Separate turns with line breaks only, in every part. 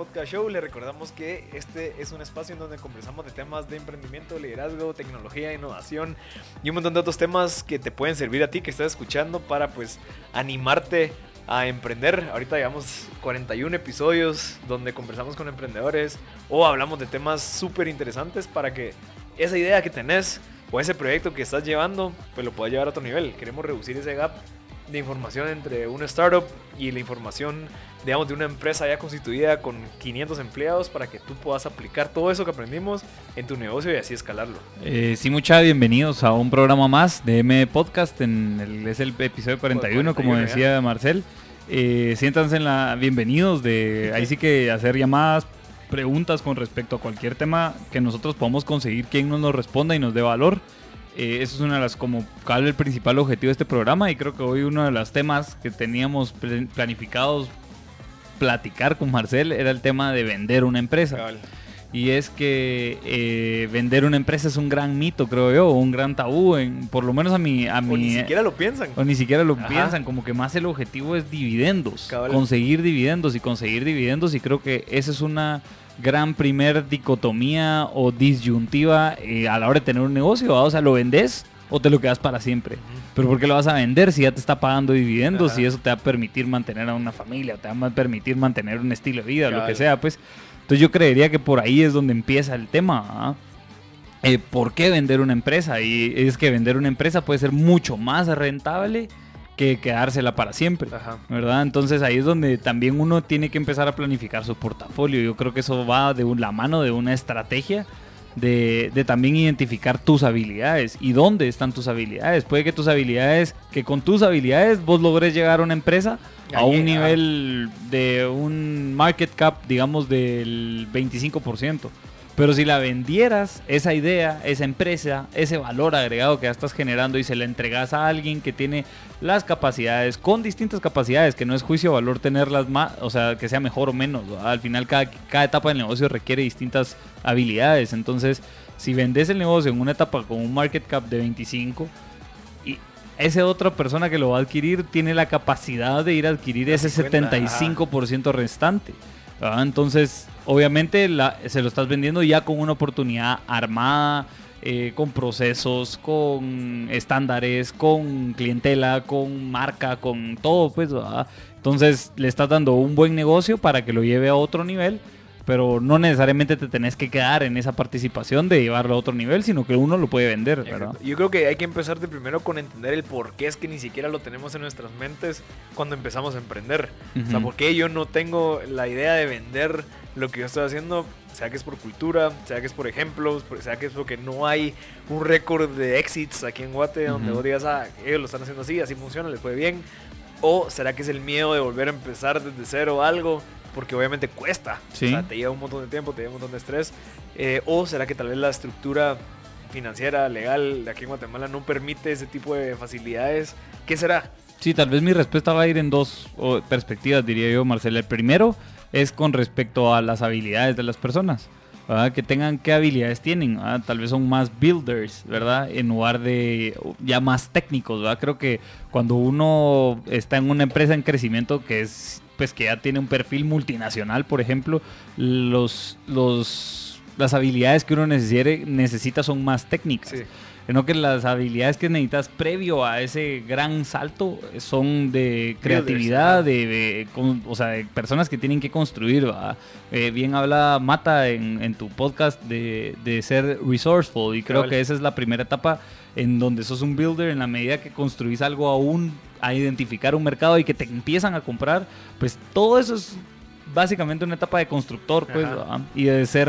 Podcast Show. Le recordamos que este es un espacio en donde conversamos de temas de emprendimiento, liderazgo, tecnología, innovación y un montón de otros temas que te pueden servir a ti que estás escuchando para pues animarte a emprender. Ahorita llevamos 41 episodios donde conversamos con emprendedores o hablamos de temas súper interesantes para que esa idea que tenés o ese proyecto que estás llevando, pues lo puedas llevar a otro nivel. Queremos reducir ese gap de información entre una startup y la información, digamos, de una empresa ya constituida con 500 empleados para que tú puedas aplicar todo eso que aprendimos en tu negocio y así escalarlo.
Eh, sí, muchas bienvenidos a un programa más de M Podcast. En el, es el episodio 41, como
41,
decía Marcel. Eh, siéntanse en la bienvenidos de ahí sí que hacer llamadas, preguntas con respecto a cualquier tema que nosotros podamos conseguir quien nos lo responda y nos dé valor. Eh, eso es una de las, como el principal objetivo de este programa y creo que hoy uno de los temas que teníamos pl- planificados platicar con Marcel era el tema de vender una empresa. Y es que eh, vender una empresa es un gran mito, creo yo, un gran tabú, en, por lo menos a mi... A
O
mi
ni siquiera lo piensan.
o ni siquiera lo
Ajá.
piensan, como que más el objetivo es dividendos,
Cabal.
conseguir dividendos y conseguir dividendos y creo que esa es una gran primer dicotomía o disyuntiva eh, a la hora de tener un negocio, ¿va? o sea, lo vendes o te lo quedas para siempre. Pero ¿por qué lo vas a vender si ya te está pagando dividendos y eso te va a permitir mantener a una familia, te va a permitir mantener un estilo de vida, lo que sea, pues? Entonces yo creería que por ahí es donde empieza el tema. Eh, ¿Por qué vender una empresa? Y es que vender una empresa puede ser mucho más rentable que quedársela para siempre.
Ajá.
¿Verdad? Entonces ahí es donde también uno tiene que empezar a planificar su portafolio. Yo creo que eso va de la mano de una estrategia de, de también identificar tus habilidades y dónde están tus habilidades. Puede que tus habilidades, que con tus habilidades vos logres llegar a una empresa a un nivel de un market cap, digamos, del 25%. Pero si la vendieras, esa idea, esa empresa, ese valor agregado que ya estás generando y se la entregas a alguien que tiene las capacidades, con distintas capacidades, que no es juicio valor tenerlas más, o sea, que sea mejor o menos. Al final, cada, cada etapa del negocio requiere distintas habilidades. Entonces, si vendes el negocio en una etapa con un market cap de 25 y esa otra persona que lo va a adquirir tiene la capacidad de ir a adquirir ese
50, ajá.
75% restante. ¿Verdad? Entonces, obviamente la- se lo estás vendiendo ya con una oportunidad armada, eh, con procesos, con estándares, con clientela, con marca, con todo, pues. Entonces le estás dando un buen negocio para que lo lleve a otro nivel, pero no necesariamente te tenés que quedar en esa participación de llevarlo a otro nivel, sino que uno lo puede vender, ¿verdad?
Yo creo que hay que empezar de primero con entender el por qué es que ni siquiera lo tenemos en nuestras mentes cuando empezamos a emprender. O sea, por qué yo no tengo la idea de vender lo que yo estoy haciendo, sea que es por cultura, sea que es por ejemplos, sea que es porque no hay un récord de exits aquí en Guate donde vos digas, ah, ellos lo están haciendo así, así funciona, les fue bien. O será que es el miedo de volver a empezar desde cero algo, porque obviamente cuesta.
Sí.
O sea, te lleva un montón de tiempo, te lleva un montón de estrés. Eh, o será que tal vez la estructura financiera, legal de aquí en Guatemala no permite ese tipo de facilidades. ¿Qué será?
Sí, tal vez mi respuesta va a ir en dos perspectivas, diría yo, Marcela. El primero es con respecto a las habilidades de las personas. ¿verdad? Que tengan qué habilidades tienen. ¿verdad? Tal vez son más builders, ¿verdad? En lugar de ya más técnicos, ¿verdad? Creo que cuando uno está en una empresa en crecimiento que es pues que ya tiene un perfil multinacional, por ejemplo, los, los, las habilidades que uno necesite- necesita son más técnicas.
Sí.
Sino que las habilidades que necesitas previo a ese gran salto son de creatividad, de, de con- o sea, de personas que tienen que construir. Eh, bien habla Mata en, en tu podcast de, de ser resourceful y creo que esa es la primera etapa en donde sos un builder en la medida que construís algo aún a identificar un mercado y que te empiezan a comprar, pues todo eso es básicamente una etapa de constructor, pues, y de ser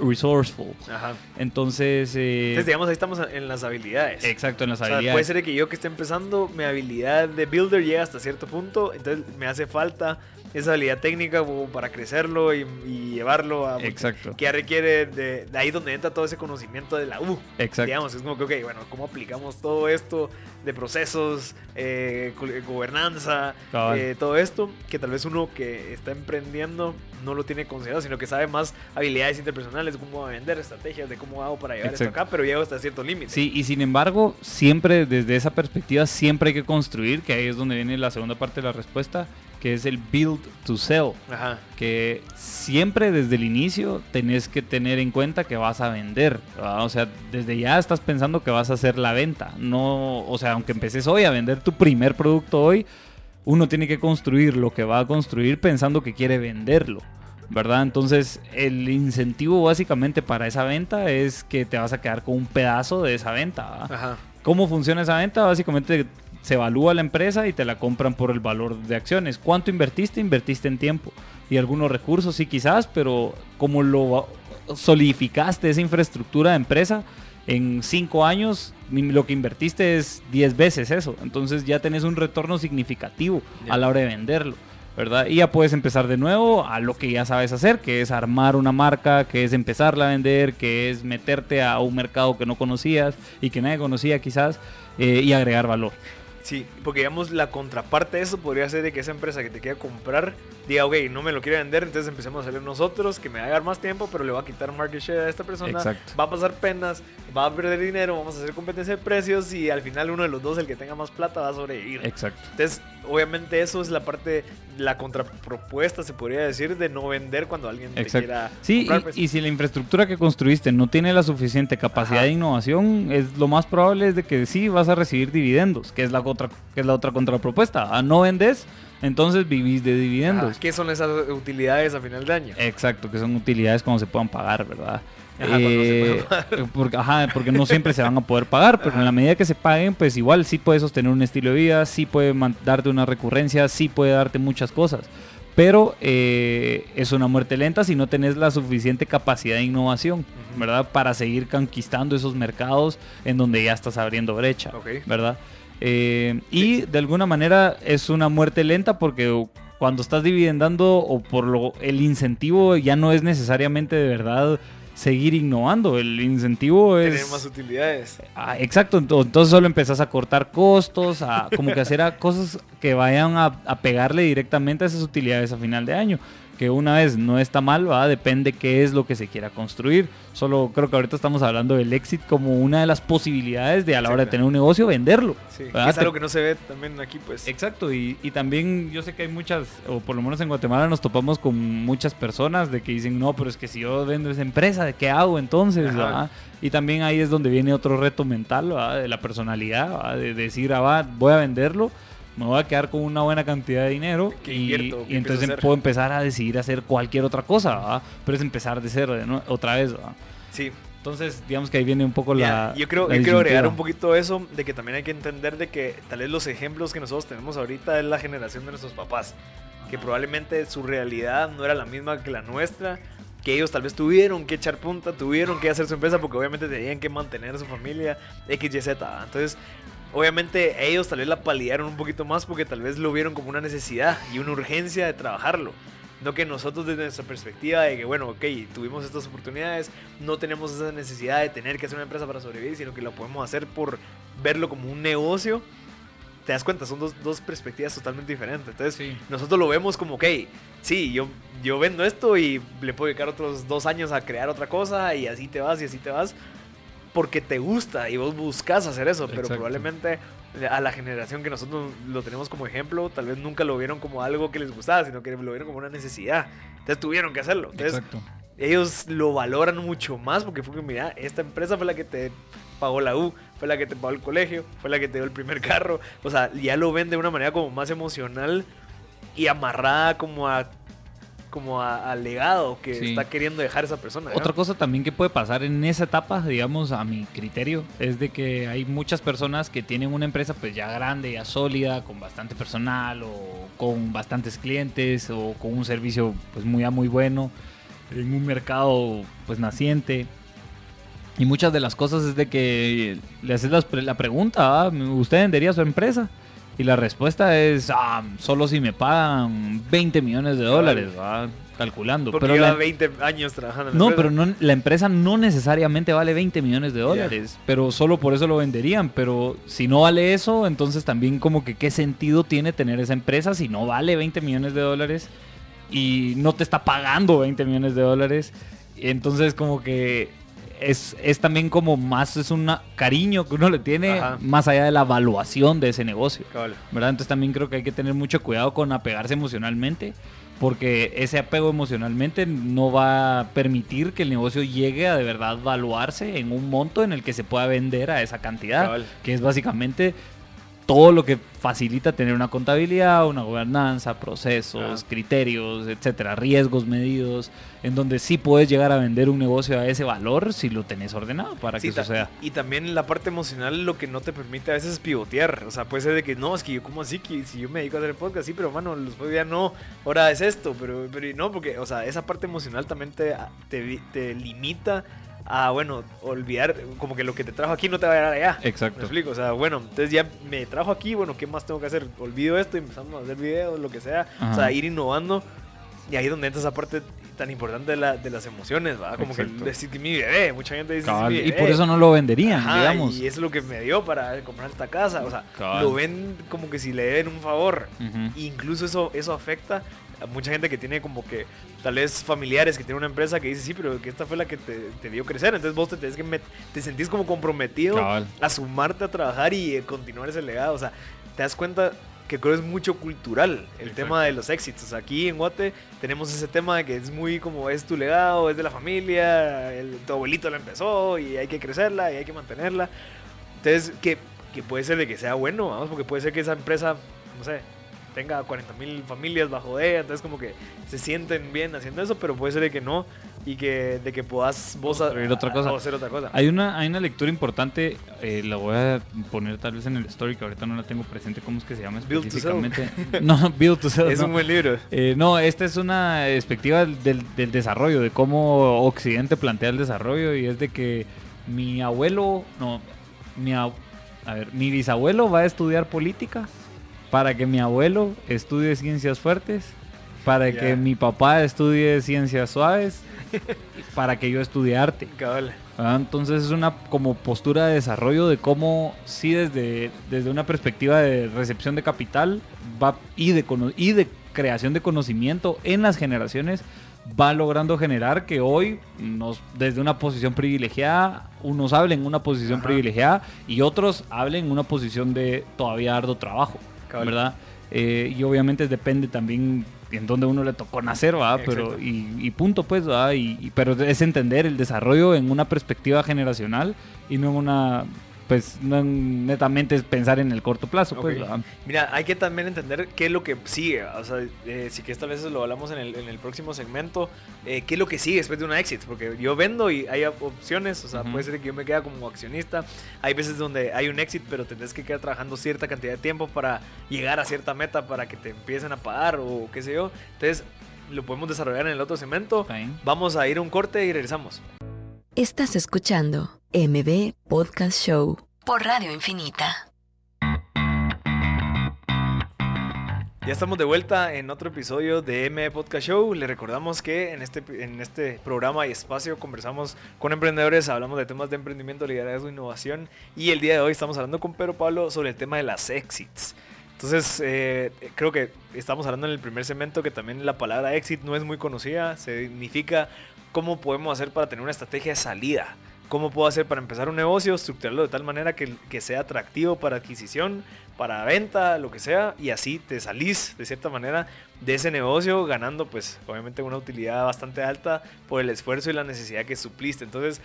resourceful.
Ajá.
Entonces, eh,
Entonces, digamos, ahí estamos en las habilidades.
exacto, en las
O sea,
habilidades.
puede ser que yo que esté empezando, mi habilidad de builder llega hasta cierto punto, entonces me hace falta esa habilidad técnica como para crecerlo y, y llevarlo a...
Exacto.
Que ya requiere de, de ahí donde entra todo ese conocimiento de la U.
Exacto.
Digamos, es como que, ok, bueno, ¿cómo aplicamos todo esto de procesos, eh, go- gobernanza, eh, todo esto? Que tal vez uno que está emprendiendo no lo tiene considerado, sino que sabe más habilidades interpersonales, cómo vender, estrategias, de cómo hago para llevar esto
Exacto.
acá, pero llego hasta cierto límite.
Sí, y sin embargo, siempre desde esa perspectiva, siempre hay que construir, que ahí es donde viene la segunda parte de la respuesta, que es el build to sell.
Ajá.
que siempre desde el inicio tenés que tener en cuenta que vas a vender. ¿verdad? O sea, desde ya estás pensando que vas a hacer la venta. No, o sea, aunque empeces hoy a vender tu primer producto hoy, uno tiene que construir lo que va a construir pensando que quiere venderlo. ¿Verdad? Entonces, el incentivo básicamente para esa venta es que te vas a quedar con un pedazo de esa venta. ¿verdad?
Ajá.
¿Cómo funciona esa venta? Básicamente se evalúa la empresa y te la compran por el valor de acciones. ¿Cuánto invertiste? Invertiste en tiempo. Y algunos recursos sí quizás, pero como lo solidificaste esa infraestructura de empresa, en cinco años lo que invertiste es 10 veces eso. Entonces ya tenés un retorno significativo a la hora de venderlo. ¿verdad? Y ya puedes empezar de nuevo a lo que ya sabes hacer, que es armar una marca, que es empezarla a vender, que es meterte a un mercado que no conocías y que nadie conocía quizás, eh, y agregar valor.
Sí, porque digamos la contraparte de eso podría ser de que esa empresa que te quiera comprar diga, ok, no me lo quiere vender, entonces empecemos a salir nosotros, que me va a dar más tiempo, pero le va a quitar market share a esta persona,
Exacto.
va a pasar penas, va a perder dinero, vamos a hacer competencia de precios y al final uno de los dos, el que tenga más plata, va a sobrevivir.
Exacto.
Entonces, obviamente eso es la parte, la contrapropuesta, se podría decir, de no vender cuando alguien te quiera
Sí,
comprar.
y,
pues.
y si la infraestructura que construiste no tiene la suficiente capacidad
Ajá.
de innovación, es lo más probable es de que sí vas a recibir dividendos, que es la otra, que es la otra contrapropuesta. A no vendes, entonces vivís de dividendos.
Ajá, ¿Qué son esas utilidades a final de año?
Exacto, que son utilidades cuando se puedan pagar, ¿verdad?
Ajá, se
Eh, porque, ajá, porque no siempre se van a poder pagar, pero en la medida que se paguen, pues igual sí puede sostener un estilo de vida, sí puede darte una recurrencia, sí puede darte muchas cosas. Pero eh, es una muerte lenta si no tenés la suficiente capacidad de innovación. ¿verdad? Para seguir conquistando esos mercados en donde ya estás abriendo brecha. ¿verdad? Eh, y de alguna manera es una muerte lenta porque cuando estás dividendando o por lo el incentivo ya no es necesariamente de verdad seguir innovando, el incentivo es
Tener más utilidades.
Ah, exacto, ento- entonces solo empezás a cortar costos, a como que hacer a cosas que vayan a, a pegarle directamente a esas utilidades a final de año. Que una vez no está mal, ¿va? depende qué es lo que se quiera construir. Solo creo que ahorita estamos hablando del exit como una de las posibilidades de a la hora de tener un negocio venderlo.
Sí, es algo que no se ve también aquí, pues.
Exacto, y, y también yo sé que hay muchas, o por lo menos en Guatemala nos topamos con muchas personas de que dicen, no, pero es que si yo vendo esa empresa, ¿de qué hago entonces? Y también ahí es donde viene otro reto mental, de la personalidad, de decir, ah, va, voy a venderlo, me voy a quedar con una buena cantidad de dinero
¿Qué
y,
invierto? ¿Qué
y entonces puedo empezar a decidir hacer cualquier otra cosa, ¿verdad? pero es empezar de cero nue- otra vez. ¿verdad?
Sí.
Entonces, digamos que ahí viene un poco la...
yo creo,
la
yo quiero agregar un poquito eso de que también hay que entender de que tal vez los ejemplos que nosotros tenemos ahorita es la generación de nuestros papás, que probablemente su realidad no era la misma que la nuestra, que ellos tal vez tuvieron que echar punta, tuvieron que hacer su empresa porque obviamente tenían que mantener a su familia X, Y, Z. Entonces, obviamente ellos tal vez la paliaron un poquito más porque tal vez lo vieron como una necesidad y una urgencia de trabajarlo. No que nosotros desde nuestra perspectiva de que, bueno, ok, tuvimos estas oportunidades, no tenemos esa necesidad de tener que hacer una empresa para sobrevivir, sino que lo podemos hacer por verlo como un negocio. Te das cuenta, son dos, dos perspectivas totalmente diferentes. Entonces,
Sí.
nosotros lo vemos como, ok, sí, yo, yo vendo esto y le puedo dedicar otros dos años a crear otra cosa y así te vas y así te vas. Porque te gusta y vos buscas hacer eso, pero
Exacto.
probablemente a la generación que nosotros lo tenemos como ejemplo, tal vez nunca lo vieron como algo que les gustaba, sino que lo vieron como una necesidad. Entonces tuvieron que hacerlo. Entonces
Exacto.
ellos lo valoran mucho más porque fue que, mira, esta empresa fue la que te pagó la U, fue la que te pagó el colegio, fue la que te dio el primer carro. O sea, ya lo ven de una manera como más emocional y amarrada como a como al legado que
Sí.
está queriendo dejar esa persona. ¿no?
Otra cosa también que puede pasar en esa etapa, digamos, a mi criterio, es de que hay muchas personas que tienen una empresa pues ya grande, ya sólida, con bastante personal o con bastantes clientes o con un servicio pues muy, muy bueno, en un mercado pues naciente. Y muchas de las cosas es de que le haces la pregunta, ¿ah? ¿usted vendería su empresa? Y la respuesta es, ah, solo si me pagan 20 millones de dólares, ¿va? calculando.
Porque
pero
lleva
la-
20 años trabajando en la
no,
empresa.
pero no, la empresa no necesariamente vale 20 millones de dólares, pero solo por eso lo venderían. Pero si no vale eso, entonces también como que qué sentido tiene tener esa empresa si no vale 20 millones de dólares y no te está pagando 20 millones de dólares. Entonces como que es, es también como más, es un cariño que uno le tiene
Ajá.
más allá de la evaluación de ese negocio.
Cabal.
¿verdad? Entonces también creo que hay que tener mucho cuidado con apegarse emocionalmente, porque ese apego emocionalmente no va a permitir que el negocio llegue a de verdad valuarse en un monto en el que se pueda vender a esa cantidad,
Cabal.
que es básicamente todo lo que facilita tener una contabilidad, una gobernanza, procesos,
Ah.
criterios, etcétera, riesgos medidos, en donde sí puedes llegar a vender un negocio a ese valor si lo tenés ordenado para
Sí,
que eso sea.
Y también la parte emocional lo que no te permite a veces es pivotear. O sea, puede ser de que no, es que yo, ¿cómo así? Que si yo me dedico a hacer podcast, sí, pero mano, los ya no, ahora es esto, pero, pero no, porque, o sea, esa parte emocional también te, te limita a, bueno, olvidar, como que lo que te trajo aquí no te va a llegar allá. ¿Me
Exacto.
explico? O sea, bueno, entonces ya me trajo aquí, bueno, ¿qué más tengo que hacer? Olvido esto y empezamos a hacer videos, lo que sea. O
Ajá.
sea, ir innovando. Y ahí es donde entra esa parte tan importante de, la- de las emociones, ¿va? Como
Exacto.
que decir que mi bebé, mucha gente dice
Cabal,
"Es mi
y
bebé".
por eso no lo venderían,
Ajá,
digamos.
Y eso es lo que me dio para comprar esta casa. O sea,
Cabal.
lo ven como que si le deben un favor.
Ujú.
Incluso eso, eso afecta mucha gente que tiene como que tal vez familiares que tienen una empresa que dice, sí, pero que esta fue la que te, te dio crecer. Entonces vos te, tenés que te sentís como comprometido
Cabal.
a sumarte a trabajar y eh, continuar ese legado. O sea, te das cuenta que creo es mucho cultural el
Exacto.
tema de los éxitos. Aquí en Guate tenemos ese tema de que es muy como es tu legado, es de la familia, el, tu abuelito la empezó y hay que crecerla y hay que mantenerla. Entonces, que, que puede ser de que sea bueno, vamos, porque puede ser que esa empresa, no sé, tenga 40 mil familias bajo de ella, entonces como que se sienten bien haciendo eso, pero puede ser de que no y que de que puedas vos a-
otra cosa.
a- a hacer otra cosa.
Hay una, hay una lectura importante, eh, la voy a poner tal vez en el story, que ahorita no la tengo presente, ¿cómo es que se llama
Build to
específicamente? no, Build to Sell.
es
no.
un buen libro.
Eh, no, esta es una perspectiva del, del desarrollo, de cómo Occidente plantea el desarrollo y es de que mi abuelo, no, mi, a ver, mi bisabuelo va a estudiar política para que mi abuelo estudie ciencias fuertes, para que mi papá estudie ciencias suaves, para que yo estudie arte. Entonces es una como postura de desarrollo de cómo sí desde, desde una perspectiva de recepción de capital va, y, de, y de creación de conocimiento en las generaciones va logrando generar que hoy nos, desde una posición privilegiada unos hablen en una posición
Ajá.
privilegiada y otros hablen en una posición de todavía arduo trabajo,
Cabal.
¿verdad? Eh, y obviamente depende también en dónde uno le tocó nacer, ¿va? Pero, y, y punto, pues, ¿va? Y, y- pero es entender el desarrollo en una perspectiva generacional y no en una, pues, no en netamente es pensar en el corto plazo, pues,
Ok.
¿va?
Mira, hay que también entender qué es lo que sigue. O sea, eh, si que esta vez lo hablamos en el, en el próximo segmento, eh, qué es lo que sigue después de una exit. Porque yo vendo y hay op- opciones. O sea,
Ujú.
puede ser que yo me quede como accionista. Hay veces donde hay un exit, pero tendrás que quedar trabajando cierta cantidad de tiempo para llegar a cierta meta para que te empiecen a pagar o qué sé yo. Entonces, lo podemos desarrollar en el otro segmento.
Bien.
Vamos a ir a un corte y regresamos.
Estás escuchando MB Podcast Show por Radio Infinita.
Ya estamos de vuelta en otro episodio de M Podcast Show. Le recordamos que en este, en este programa y espacio conversamos con emprendedores, hablamos de temas de emprendimiento, liderazgo, innovación y el día de hoy estamos hablando con Pedro Pablo sobre el tema de las exits. Entonces, eh, creo que estamos hablando en el primer segmento que también la palabra exit no es muy conocida, significa cómo podemos hacer para tener una estrategia de salida. ¿Cómo puedo hacer para empezar un negocio, estructurarlo de tal manera que, que sea atractivo para adquisición, para venta, lo que sea, y así te salís de cierta manera de ese negocio ganando pues obviamente una utilidad bastante alta por el esfuerzo y la necesidad que supliste. Entonces,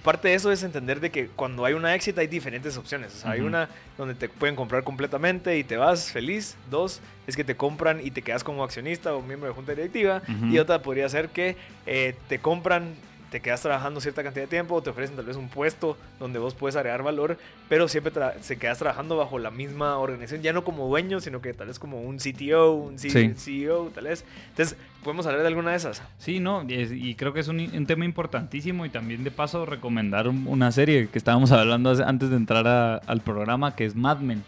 aparte de eso es entender de que cuando hay una exit hay diferentes opciones. O sea, hay una donde te pueden comprar completamente y te vas feliz. Dos, es que te compran y te quedas como accionista o miembro de junta directiva. Y otra podría ser que eh, te compran, te quedas trabajando cierta cantidad de tiempo, te ofrecen tal vez un puesto donde vos puedes agregar valor, pero siempre se quedas trabajando bajo la misma organización, ya no como dueño, sino que tal vez como un CTO, un C-
Sí.
CEO, tal vez. Entonces, podemos hablar de alguna de esas.
Sí, no, y, es- y creo que es un, un tema importantísimo y también de paso recomendar un- una serie que estábamos hablando antes de entrar a- al programa, que es Mad Men,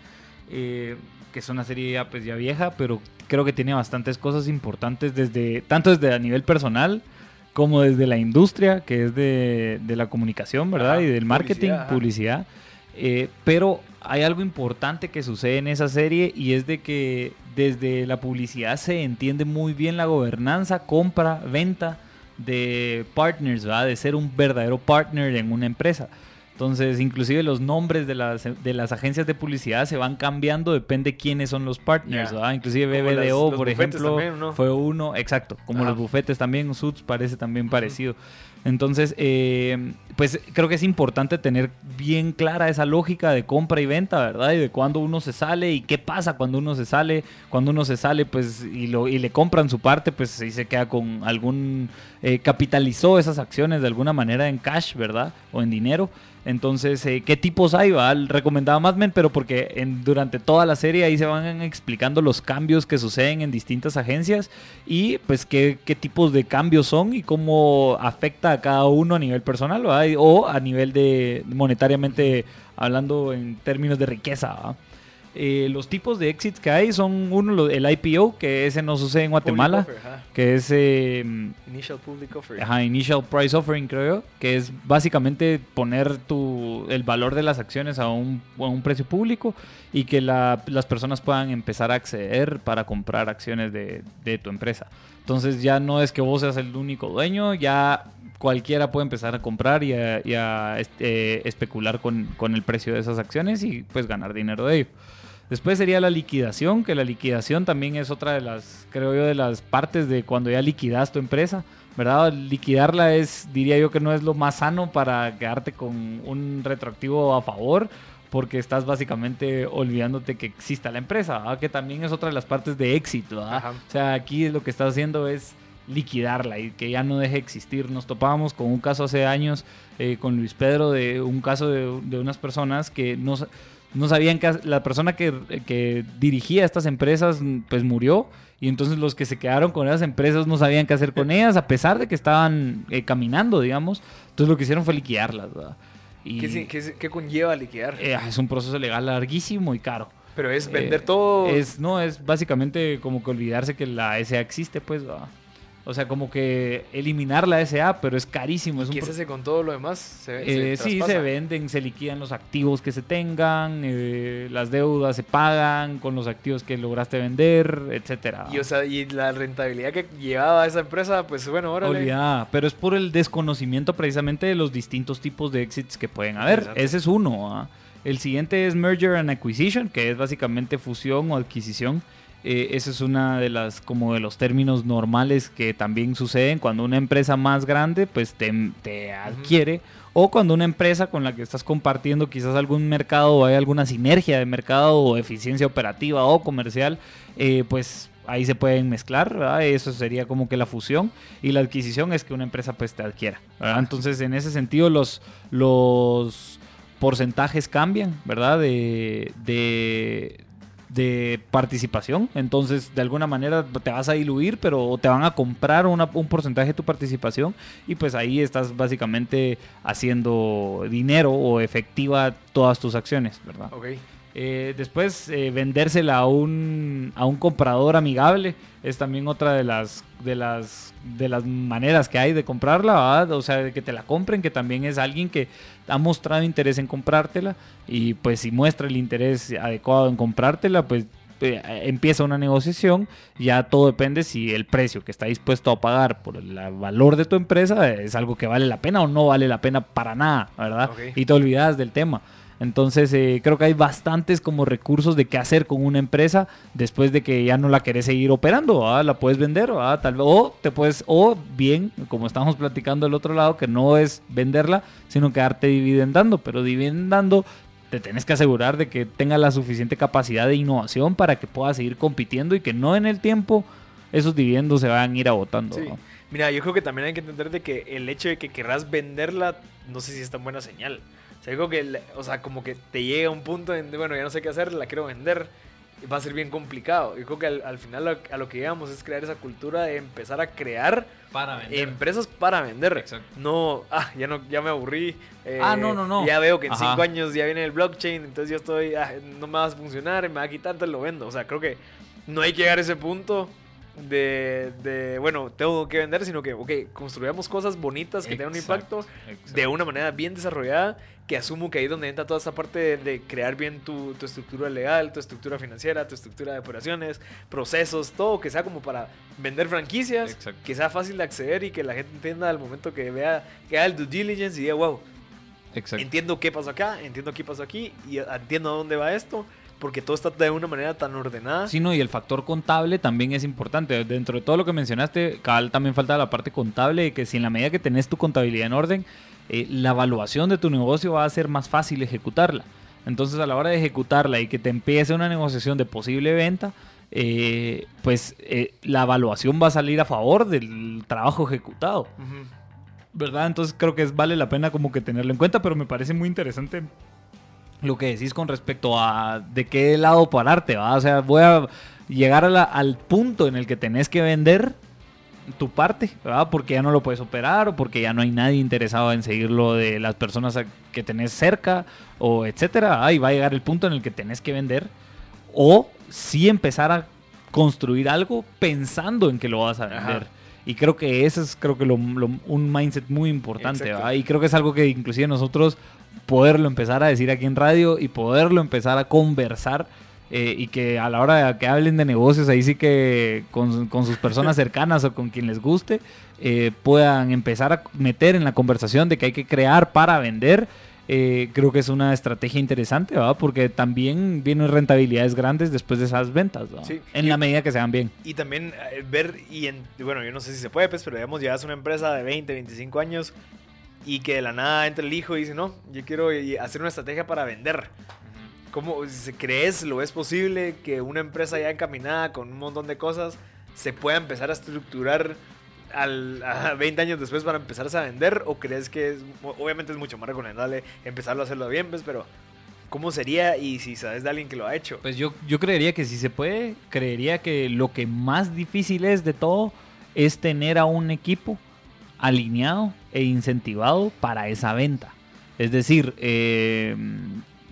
eh, que es una serie ya, pues, ya vieja, pero creo que tiene bastantes cosas importantes desde tanto desde a nivel personal como desde la industria, que es de, de la comunicación, ¿verdad?
Ajá,
y del marketing,
publicidad.
Eh, pero hay algo importante que sucede en esa serie y es de que desde la publicidad se entiende muy bien la gobernanza, compra, venta de partners, ¿verdad? De ser un verdadero partner en una empresa. Entonces, inclusive los nombres de las, de las agencias de publicidad se van cambiando, depende quiénes son los partners. ¿verdad? Inclusive
Como
BBDO, por ejemplo,
también, ¿no?
fue uno, exacto, como
Ajá.
los bufetes también, Suits parece también parecido. Entonces, eh, pues creo que es importante tener bien clara esa lógica de compra y venta, ¿verdad? Y de cuándo uno se sale y qué pasa cuando uno se sale. Cuando uno se sale, pues, y, lo, y le compran su parte, pues ahí se queda con algún... eh, capitalizó esas acciones de alguna manera en cash, ¿verdad? O en dinero. Entonces, eh, ¿qué tipos hay? Va? Recomendaba Mad Men, pero porque durante toda la serie ahí se van explicando los cambios que suceden en distintas agencias y pues qué, qué tipos de cambios son y cómo afecta a cada uno a nivel personal o a nivel de monetariamente hablando en términos de riqueza. Eh, los tipos de exits que hay son uno, el IPO, que ese no sucede en Guatemala,
offer,
que es... eh,
Initial Public Offer.
Ajá, Initial Price Offering, creo que es básicamente poner tu, el valor de las acciones a un, a un precio público y que la- las personas puedan empezar a acceder para comprar acciones de, de tu empresa. Entonces ya no es que vos seas el único dueño, ya cualquiera puede empezar a comprar y a, y a, este, especular con, con el precio de esas acciones y pues ganar dinero de ello. Después sería la liquidación, que la liquidación también es otra de las, creo yo, de las partes de cuando ya liquidas tu empresa, ¿verdad? Liquidarla es, diría yo que no es lo más sano para quedarte con un retroactivo a favor, porque estás básicamente olvidándote que exista la empresa, ¿verdad? que también es otra de las partes de éxito. ¿verdad?
Ajá.
O sea, aquí lo que estás haciendo es liquidarla y que ya no deje de existir. Nos topábamos con un caso hace años eh, con Luis Pedro de un caso de, de unas personas que no, no sabían que la persona que, que dirigía estas empresas pues murió y entonces los que se quedaron con esas empresas no sabían qué hacer con ellas a pesar de que estaban eh, caminando, digamos. Entonces lo que hicieron fue liquidarlas. ¿verdad? Y,
¿Qué, qué conlleva liquidar?
eh, es un proceso legal larguísimo y caro.
Pero es vender
Eh,
todo.
Es, no, es básicamente como que olvidarse que la SA existe, pues. ¿va? O sea, como que eliminar la SA, pero es carísimo. Es un
¿Qué
pro-
se hace con todo lo demás? Se,
Eh,
se
sí, se venden, se liquidan los activos que se tengan, eh, las deudas se pagan con los activos que lograste vender, etcétera.
Y, o sea, y la rentabilidad que llevaba esa empresa, pues bueno, ahora
Olvidada, pero es por el desconocimiento precisamente de los distintos tipos de exits que pueden haber. Ese es uno. ¿ah? El siguiente es merger and acquisition, que es básicamente fusión o adquisición. Eh, ese es una de las como de los términos normales que también suceden cuando una empresa más grande pues te, te adquiere o cuando una empresa con la que estás compartiendo quizás algún mercado o hay alguna sinergia de mercado o eficiencia operativa o comercial eh, pues ahí se pueden mezclar, ¿verdad? Eso sería como que la fusión y la adquisición es que una empresa pues te adquiera, ¿verdad? Entonces en ese sentido los, los porcentajes cambian, ¿verdad? De, de, de participación, entonces de alguna manera te vas a diluir, pero te van a comprar una- un porcentaje de tu participación. Y pues ahí estás básicamente haciendo dinero o efectiva todas tus acciones, ¿verdad? Eh, después, eh, vendérsela a un, a un comprador amigable es también otra de las, de, las, de las maneras que hay de comprarla, ¿verdad? O sea, de que te la compren, que también es alguien que ha mostrado interés en comprártela y pues si muestra el interés adecuado en comprártela, pues eh, empieza una negociación, ya todo depende si el precio que está dispuesto a pagar por el valor de tu empresa es algo que vale la pena o no vale la pena para nada, ¿verdad? Y te olvidas del tema. Entonces eh, creo que hay bastantes como recursos de qué hacer con una empresa después de que ya no la querés seguir operando, ¿va? la puedes vender, ¿va? tal vez o te puedes o bien, como estamos platicando del otro lado, que no es venderla, sino quedarte dividendando, pero dividendando te tienes que asegurar de que tenga la suficiente capacidad de innovación para que pueda seguir compitiendo y que no en el tiempo esos dividendos se van a ir agotando.
Sí.
¿no?
Mira, yo creo que también hay que entender de que el hecho de que querrás venderla, no sé si es tan buena señal. O sea, creo que, o sea, como que te llega un punto en, bueno, ya no sé qué hacer, la quiero vender, y va a ser bien complicado. Yo creo que al, al final a, a lo que llegamos es crear esa cultura de empezar a crear
Para
empresas para vender.
Exacto.
No, ah, ya no, ya me aburrí. eh,
Ah, no, no, no.
Ya veo que en
Ajá.
cinco años ya viene el blockchain, entonces yo estoy, ah, no me va a funcionar, me va a quitar, entonces lo vendo. O sea, creo que no hay que llegar a ese punto de, de, bueno, tengo que vender, sino que, ok, construyamos cosas bonitas que tengan un impacto
exacto.
de una manera bien desarrollada, que asumo que ahí es donde entra toda esta parte de, de crear bien tu, tu estructura legal, tu estructura financiera, tu estructura de operaciones, procesos, todo que sea como para vender franquicias,
Exacto.
que sea fácil de acceder y que la gente entienda al momento que vea, que haga el due diligence y diga, wow, entiendo qué pasó acá, entiendo qué pasó aquí y entiendo a dónde va esto, porque todo está de una manera tan ordenada.
Sí, no, y el factor contable también es importante. Dentro de todo lo que mencionaste, también falta la parte contable, de que si en la medida que tenés tu contabilidad en orden, eh, la evaluación de tu negocio va a ser más fácil ejecutarla. Entonces, a la hora de ejecutarla y que te empiece una negociación de posible venta, eh, pues eh, la evaluación va a salir a favor del trabajo ejecutado. ¿verdad? Entonces creo que es, vale la pena como que tenerlo en cuenta, pero me parece muy interesante lo que decís con respecto a de qué lado pararte, ¿va? O sea, voy a llegar a la- al punto en el que tenés que vender tu parte, ¿verdad? Porque ya no lo puedes operar o porque ya no hay nadie interesado en seguirlo de las personas que tenés cerca o etcétera. Ahí va a llegar el punto en el que tenés que vender o sí empezar a construir algo pensando en que lo vas a
Ajá.
Y creo que ese es creo que lo- lo- un mindset muy importante. Y creo que es algo que inclusive nosotros poderlo empezar a decir aquí en radio y poderlo empezar a conversar eh, y que a la hora de que hablen de negocios ahí sí que con, con sus personas cercanas o con quien les guste eh, puedan empezar a meter en la conversación de que hay que crear para vender. Eh, creo que es una estrategia interesante, ¿va? Porque también vienen rentabilidades grandes después de esas ventas.
Sí.
En
Y-
la medida que se hagan bien.
Y también eh, ver, y en- bueno, yo no sé si se puede, pues, pero digamos, llegas a una empresa de 20, 25 años y que de la nada entra el hijo y dice, no, yo quiero y- hacer una estrategia para vender. ¿Cómo crees, lo es posible que una empresa ya encaminada con un montón de cosas se pueda empezar a estructurar al, a 20 años después para empezarse a vender? ¿O crees que es, obviamente es mucho más recomendable empezarlo a hacerlo bien, pues, pero ¿cómo sería y si sabes de alguien que lo ha hecho?
Pues yo, yo creería que si se puede, creería que lo que más difícil es de todo es tener a un equipo alineado e incentivado para esa venta. Es decir, eh,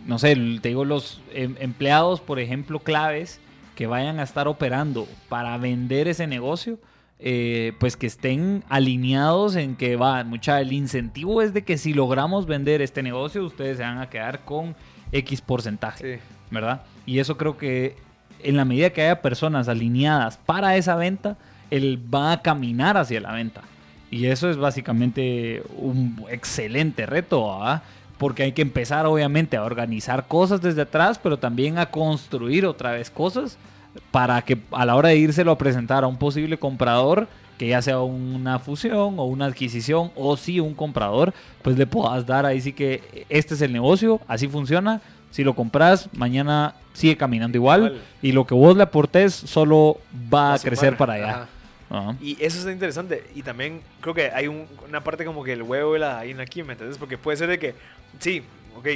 no sé, te digo, los em- empleados, por ejemplo, claves que vayan a estar operando para vender ese negocio, eh, pues que estén alineados en que va, mucha, el incentivo es de que si logramos vender este negocio, ustedes se van a quedar con X porcentaje.
Sí.
¿verdad? Y eso creo que en la medida que haya personas alineadas para esa venta, él va a caminar hacia la venta. Y eso es básicamente un excelente reto, ¿verdad? Porque hay que empezar obviamente a organizar cosas desde atrás, pero también a construir otra vez cosas para que a la hora de írselo a presentar a un posible comprador, que ya sea una fusión o una adquisición o sí un comprador, pues le puedas dar ahí sí que este es el negocio, así funciona. Si lo compras, mañana sigue caminando igual,
Igual.
y lo que vos le aportes solo va
Va
a crecer
sumar,
para allá.
Ajá. Y eso está interesante. Y también creo que hay un- una parte como que el huevo y la gallina aquí, ¿me entiendes? Porque puede ser de que, sí, ok,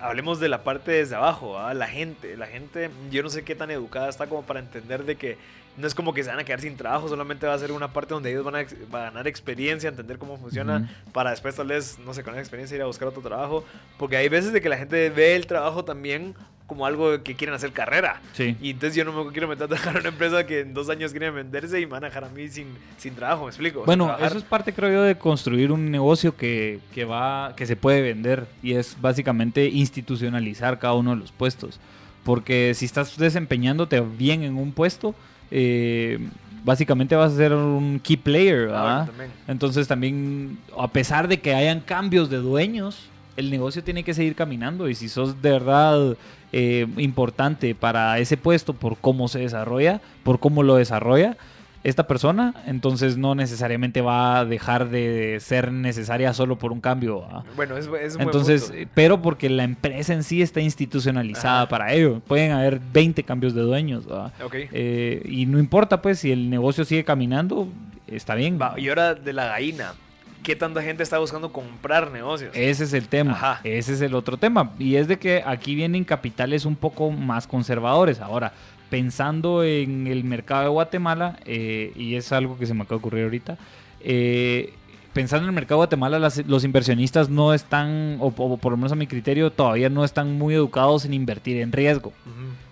hablemos de la parte desde abajo, la gente. La gente, yo no sé qué tan educada está como para entender de que no es como que se van a quedar sin trabajo, solamente va a ser una parte donde ellos van a, van a ganar experiencia, entender cómo funciona,
Ujú.
para después tal vez, no sé, con esa experiencia ir a buscar otro trabajo. Porque hay veces de que la gente ve el trabajo también como algo que quieren hacer carrera.
Sí.
Y entonces yo no me quiero meter a trabajar en una empresa que en dos años quiere venderse y me van a dejar a mí sin, sin trabajo, ¿me explico?
Bueno,
trabajar.
eso es parte, creo yo, de construir un negocio que, que va, que se puede vender y es básicamente institucionalizar cada uno de los puestos. Porque si estás desempeñándote bien en un puesto, eh, básicamente vas a ser un key player,
Ah,
¿verdad?
bueno, también.
Entonces también, a pesar de que hayan cambios de dueños, el negocio tiene que seguir caminando y si sos de verdad eh, importante para ese puesto por cómo se desarrolla, por cómo lo desarrolla esta persona, entonces no necesariamente va a dejar de ser necesaria solo por un cambio.
Bueno, es, es un
Entonces,
buen punto.
pero porque la empresa en sí está institucionalizada
Ajá.
para ello. Pueden haber 20 cambios de dueños. ¿va?
Ok.
Eh, y no importa, pues, si el negocio sigue caminando, está bien.
Va, y ahora de la gallina. ¿Qué tanta gente está buscando comprar negocios?
Ese es el tema.
Ajá.
Ese es el otro tema. Y es de que aquí vienen capitales un poco más conservadores. Ahora, pensando en el mercado de Guatemala, eh, y es algo que se me acaba de ocurrir ahorita, eh, pensando en el mercado de Guatemala, las- los inversionistas no están, o, o por lo menos a mi criterio, todavía no están muy educados en invertir en riesgo,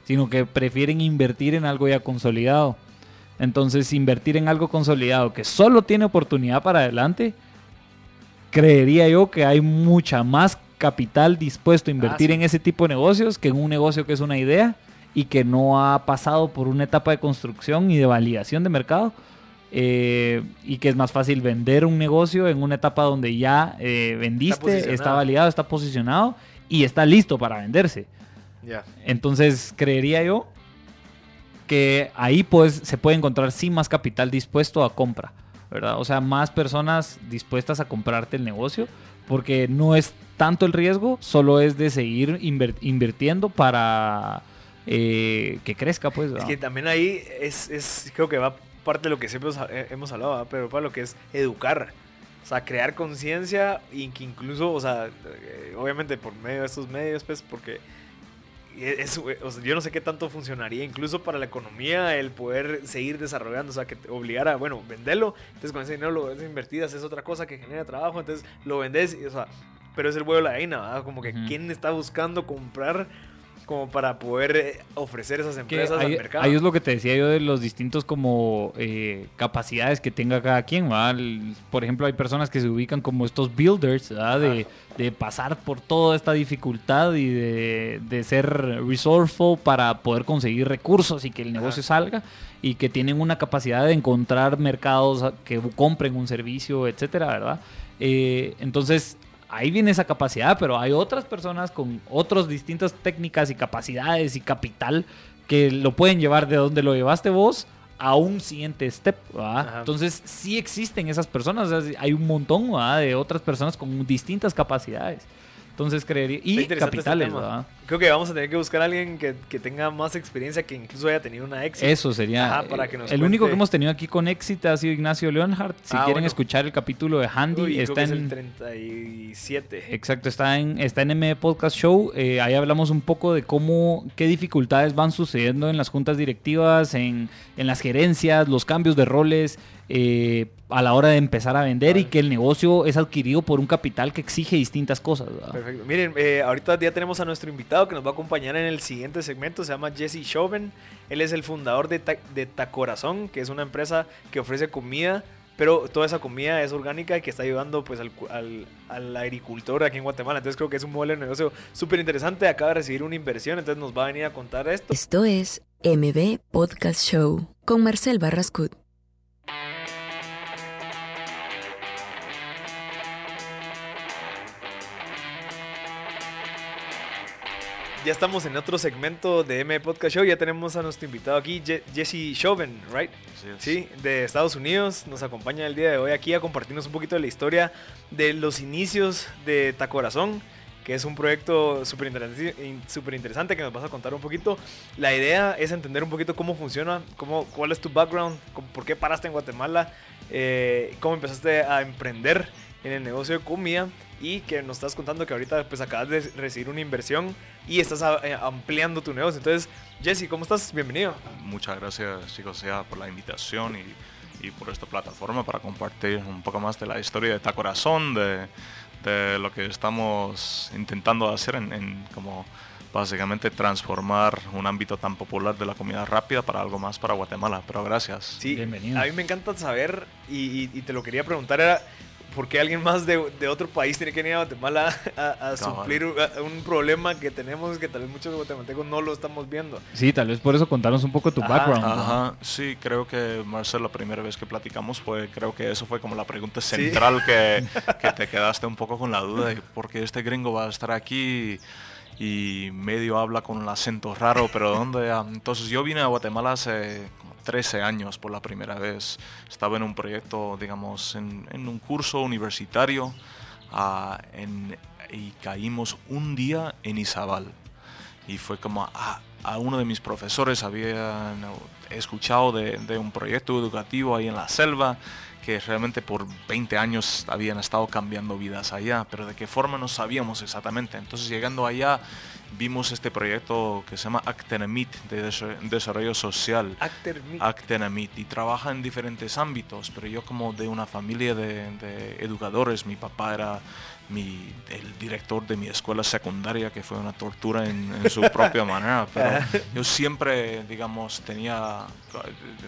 sino que prefieren invertir en algo ya consolidado. Entonces, invertir en algo consolidado que solo tiene oportunidad para adelante, creería yo que hay mucha más capital dispuesto a invertir
sí.
en ese tipo de negocios que en un negocio que es una idea y que no ha pasado por una etapa de construcción y de validación de mercado. eh, y que es más fácil vender un negocio en una etapa donde ya eh, vendiste, está, validado, está posicionado y está listo para venderse. Entonces, creería yo que ahí pues, se puede encontrar sí más capital dispuesto a compra, ¿verdad? O sea, más personas dispuestas a comprarte el negocio, porque no es tanto el riesgo, solo es de seguir invirtiendo para eh, que crezca, pues.
Es que también ahí es, es- creo que va parte de lo que siempre os- eh, hemos hablado, ¿verdad? pero para lo que es educar. O sea, crear conciencia y que incluso, o sea, eh, obviamente por medio de estos medios, pues, porque es- o sea, yo no sé qué tanto funcionaría incluso para la economía el poder seguir desarrollando, o sea, que te obligara, bueno, venderlo, entonces con ese dinero lo ves es otra cosa que genera trabajo, entonces lo vendes, y, o sea, pero es el huevo de la gallina, ¿verdad? Como que quién está buscando comprar como para poder eh, ofrecer esas empresas al mercado.
ahí es lo que te decía yo de los distintos como eh, capacidades que tenga cada quien, ¿verdad? El- Por ejemplo, hay personas que se ubican como estos builders, ¿verdad? De, de pasar por toda esta dificultad y de, de ser resourceful para poder conseguir recursos y que el negocio salga y que tienen una capacidad de encontrar mercados que compren un servicio, etcétera, ¿verdad? Eh, entonces, ahí viene esa capacidad, pero hay otras personas con otras distintas técnicas y capacidades y capital que lo pueden llevar de donde lo llevaste vos a un siguiente step. Entonces, sí existen esas personas, o sea, hay un montón ¿verdad? de otras personas con distintas capacidades. Entonces, creería.
Está
Y
este
capitales. ¿verdad?
Creo que vamos a tener que buscar a alguien que, que tenga más experiencia, que incluso haya tenido una éxito.
Eso sería.
Ajá, para que nos
el único que hemos tenido aquí con éxito ha sido Ignacio Leonhardt. Si
Ah,
quieren
bueno.
escuchar el capítulo de Handy,
Uy, creo
está
que es
en.
el 37.
Exacto, está en, está en M Podcast Show. Eh, ahí hablamos un poco de cómo, qué dificultades van sucediendo en las juntas directivas, en, en las gerencias, los cambios de roles eh, a la hora de empezar a vender y que el negocio es adquirido por un capital que exige distintas cosas. ¿verdad?
Perfecto. Miren, eh, ahorita ya tenemos a nuestro invitado que nos va a acompañar en el siguiente segmento. Se llama Jesse Chauvin. Él es el fundador de, Ta- de Tacorazón, que es una empresa que ofrece comida, pero toda esa comida es orgánica y que está ayudando pues al, al, al agricultor aquí en Guatemala. Entonces creo que es un modelo de negocio súper interesante. Acaba de recibir una inversión, entonces nos va a venir a contar esto.
Esto es MB Podcast Show con Marcel Barrascut.
Ya estamos en otro segmento de M Podcast Show. Ya tenemos a nuestro invitado aquí, Je- Jesse Chauvin, ¿right? Sí, de Estados Unidos. Nos acompaña el día de hoy aquí a compartirnos un poquito de la historia de los inicios de Tacorazón, que es un proyecto súper interesante, súper interesante que nos vas a contar un poquito. La idea es entender un poquito cómo funciona, cómo, cuál es tu background, cómo- por qué paraste en Guatemala, eh, cómo empezaste a emprender en el negocio de comida y que nos estás contando que ahorita pues acabas de recibir una inversión y estás a- eh, ampliando tu negocio. Entonces, Jesse, ¿cómo estás? Bienvenido.
Muchas gracias, chicos, ya por la invitación y, y por esta plataforma para compartir un poco más de la historia de Tacorazón, de, de lo que estamos intentando hacer en, en como básicamente transformar un ámbito tan popular de la comida rápida para algo más para Guatemala. Pero gracias.
Sí,
Bienvenido.
a mí me encanta saber, y, y- y te lo quería preguntar, era porque alguien más de, de, otro país tiene que venir a Guatemala a, a suplir un, problema que tenemos que tal vez muchos guatemaltecos no lo estamos viendo.
Sí, tal vez por eso contanos un poco tu background.
Ajá, sí, creo que Marcelo, la primera vez que platicamos fue, creo que eso fue como la pregunta central que, que, te quedaste un poco con la duda de por qué este gringo va a estar aquí y medio habla con un acento raro, pero ¿dónde? Entonces yo vine a Guatemala hace 13 años por la primera vez. Estaba en un proyecto, digamos, en, un curso universitario ah, y caímos un día en Izabal. Y fue como ah, a uno de mis profesores había escuchado de, de un proyecto educativo ahí en la selva que realmente por 20 años habían estado cambiando vidas allá, pero de qué forma no sabíamos exactamente. Entonces llegando allá vimos este proyecto que se llama Actenamit de desarrollo social. Actenamit. y trabaja en diferentes ámbitos, pero yo como de una familia de, de educadores, mi papá era mi, el director de mi escuela secundaria, que fue una tortura en, su propia manera, pero yo siempre, digamos, tenía,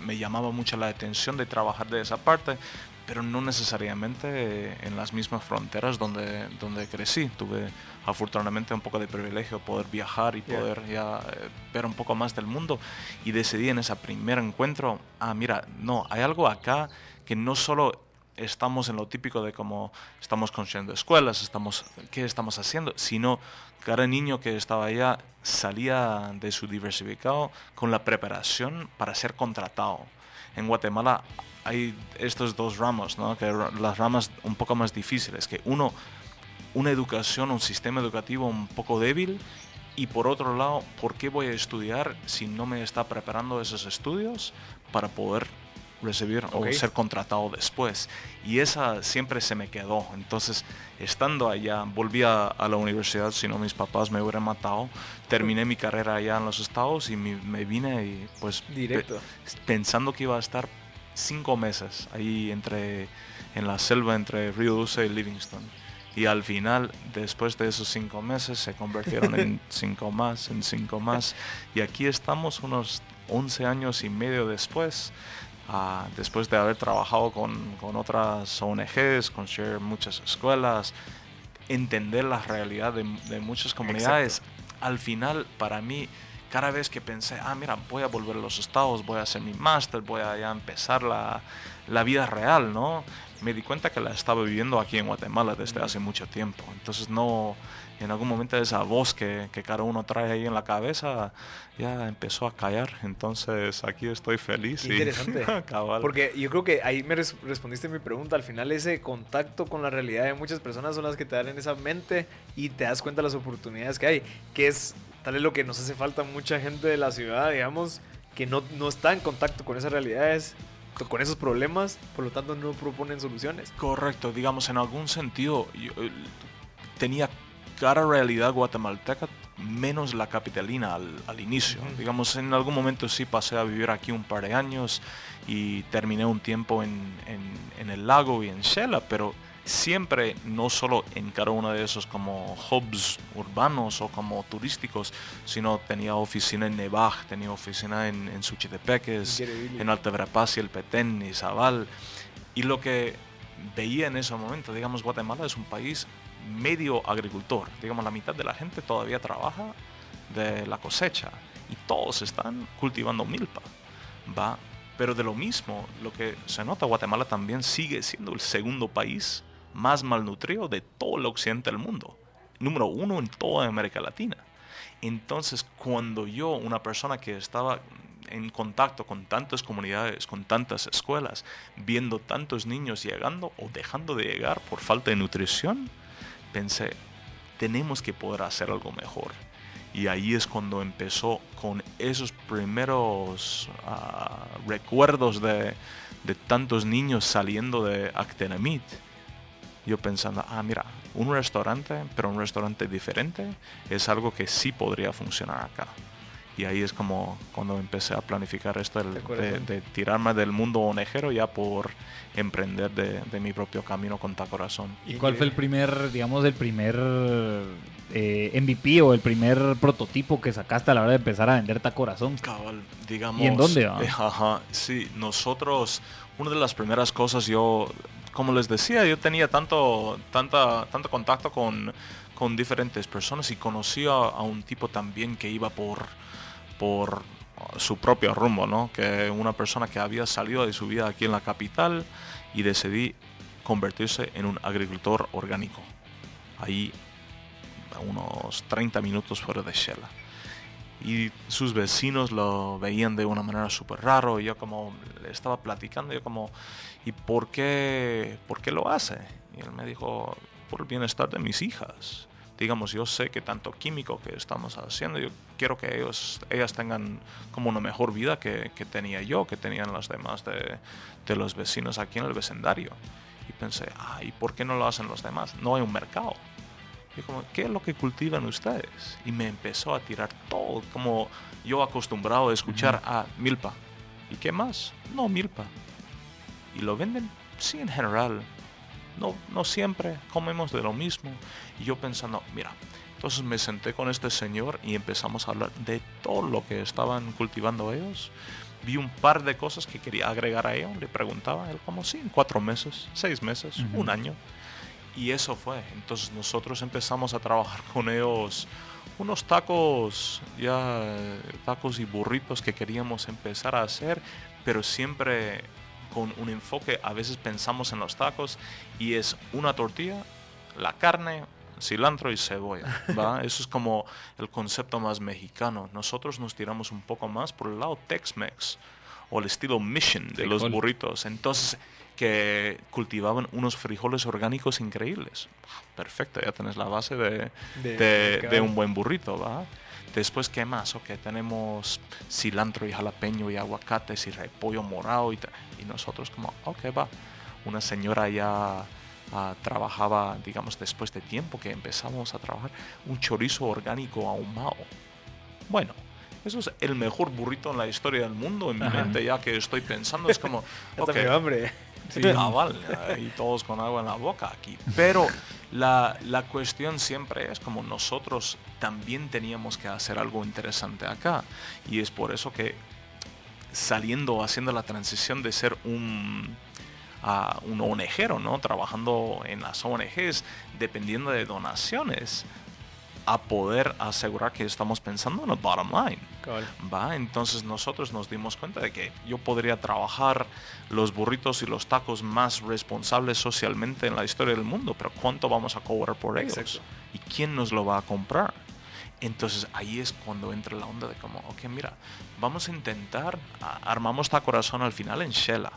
me llamaba mucho la atención de trabajar de esa parte, pero no necesariamente en las mismas fronteras donde, donde crecí. Tuve afortunadamente un poco de privilegio poder viajar y poder ya eh, ver un poco más del mundo y decidí en ese primer encuentro, ah, mira, no, hay algo acá que no solo estamos en lo típico de cómo estamos construyendo escuelas, estamos, qué estamos haciendo, sino cada niño que estaba allá salía de su diversificado con la preparación para ser contratado. En Guatemala hay estos dos ramos, ¿no? que las ramas un poco más difíciles, que uno, una educación, un sistema educativo un poco débil y por otro lado, ¿por qué voy a estudiar si no me está preparando esos estudios para poder recibir o ser contratado después. Y esa siempre se me quedó. Entonces, estando allá, volví a, la universidad, si no mis papás me hubieran matado. Terminé mi carrera allá en los Estados y me, vine y pues
Directo.
pensando que iba a estar cinco meses ahí entre, en la selva entre Río Dulce y Livingston. Y al final, después de esos cinco meses, se convirtieron en cinco más, en cinco más. Y aquí estamos unos 11 años y medio después después de haber trabajado con, con otras ONGs, con muchas escuelas, entender la realidad de, de muchas comunidades, al final para mí cada vez que pensé, ah, mira, voy a volver a los estados, voy a hacer mi máster, voy a ya empezar la, la, vida real, ¿no? Me di cuenta que la estaba viviendo aquí en Guatemala desde hace mucho tiempo. Entonces no, en algún momento esa voz que, que, cada uno trae ahí en la cabeza ya empezó a callar. Entonces aquí estoy feliz.
Interesante. Porque yo creo que ahí me respondiste mi pregunta. Al final ese contacto con la realidad de muchas personas son las que te dan en esa mente y te das cuenta de las oportunidades que hay. Que es tal vez lo que nos hace falta mucha gente de la ciudad, digamos, que no, no está en contacto con esas realidades con esos problemas, por lo tanto no proponen soluciones.
Correcto, digamos, en algún sentido yo, eh, tenía cara realidad guatemalteca menos la capitalina al, inicio. Digamos, en algún momento sí pasé a vivir aquí un par de años y terminé un tiempo en, en, el lago y en Shela, pero siempre no solo en cada uno de esos como hubs urbanos o como turísticos, sino tenía oficina en Nevaj, tenía oficina en, en Suchitepeques, en Alta y el Petén y Zabal. Y lo que veía en ese momento, digamos, Guatemala es un país medio agricultor. Digamos, la mitad de la gente todavía trabaja de la cosecha y todos están cultivando milpa. ¿va? Pero de lo mismo, lo que se nota, Guatemala también sigue siendo el segundo país más malnutrido de todo el occidente del mundo. Número uno en toda América Latina. Entonces, cuando yo, una persona que estaba en contacto con tantas comunidades, con tantas escuelas, viendo tantos niños llegando o dejando de llegar por falta de nutrición, pensé, tenemos que poder hacer algo mejor. Y ahí es cuando empezó con esos primeros ah, recuerdos de, de, tantos niños saliendo de Actenamit. Yo pensando, ah, mira, un restaurante, pero un restaurante diferente, es algo que sí podría funcionar acá. Y ahí es como cuando empecé a planificar esto de, de, tirarme del mundo onejero ya por emprender de, mi propio camino con Corazón.
¿Y cuál fue el primer, digamos, el primer eh, MVP o el primer prototipo que sacaste a la hora de empezar a vender Corazón?
Cabal, digamos.
¿Y en dónde?
ajá, sí, nosotros, una de las primeras cosas yo como les decía, yo tenía tanto, tanta, tanto contacto con, con diferentes personas y conocí a, a un tipo también que iba por, por su propio rumbo, ¿no? Que una persona que había salido de su vida aquí en la capital y decidí convertirse en un agricultor orgánico. Ahí a unos 30 minutos fuera de Shela. Y sus vecinos lo veían de una manera súper raro y yo como le estaba platicando, yo como, ¿y por qué, por qué lo hace? Y él me dijo, por el bienestar de mis hijas digamos, yo sé que tanto químico que estamos haciendo, yo quiero que ellos, ellas tengan como una mejor vida que, que tenía yo, que tenían las demás de, de, los vecinos aquí en el vecindario. Y pensé, ay, ¿y por qué no lo hacen los demás? No hay un mercado. Y como, ¿qué es lo que cultivan ustedes? Y me empezó a tirar todo, como yo acostumbrado a escuchar a milpa. ¿Y qué más? No, milpa. ¿Y lo venden? Sí, en general no, no siempre comemos de lo mismo. Y yo pensando, mira, entonces me senté con este señor y empezamos a hablar de todo lo que estaban cultivando ellos. Vi un par de cosas que quería agregar a ellos. Le preguntaba, él como, sí, en cuatro meses, seis meses, un año. Y eso fue. Entonces nosotros empezamos a trabajar con ellos unos tacos, ya tacos y burritos que queríamos empezar a hacer, pero siempre con un enfoque, a veces pensamos en los tacos y es una tortilla, la carne, cilantro y cebolla. ¿va? Eso es como el concepto más mexicano. Nosotros nos tiramos un poco más por el lado Tex-Mex o el estilo Mission de los burritos. Entonces, que cultivaban unos frijoles orgánicos increíbles. Perfecto, ya tenés la base de, de, de, de un buen burrito, ¿va? Después, ¿qué más? Ok, tenemos cilantro y jalapeño y aguacates y repollo morado y, y nosotros como, ok, va. Una señora ya uh, trabajaba, digamos, después de tiempo que empezamos a trabajar, un chorizo orgánico ahumado. Bueno, eso es el mejor burrito en la historia del mundo en mi Ajá. mente, ya que estoy pensando, es como...
Okay, hambre.
Sí, cabal, y todos con agua en la boca aquí. Pero la, la, cuestión siempre es como nosotros también teníamos que hacer algo interesante acá. Y es por eso que saliendo, haciendo la transición de ser un, uh, un ONGero, ¿no? Trabajando en las ONGs, dependiendo de donaciones, a poder asegurar que estamos pensando en el bottom line.
Cool.
¿va? Entonces nosotros nos dimos cuenta de que yo podría trabajar los burritos y los tacos más responsables socialmente en la historia del mundo, pero ¿cuánto vamos a cobrar por ellos?
Exacto.
¿Y quién nos lo va a comprar? Entonces ahí es cuando entra la onda de como, ok, mira, vamos a intentar, armamos esta corazón al final en Shela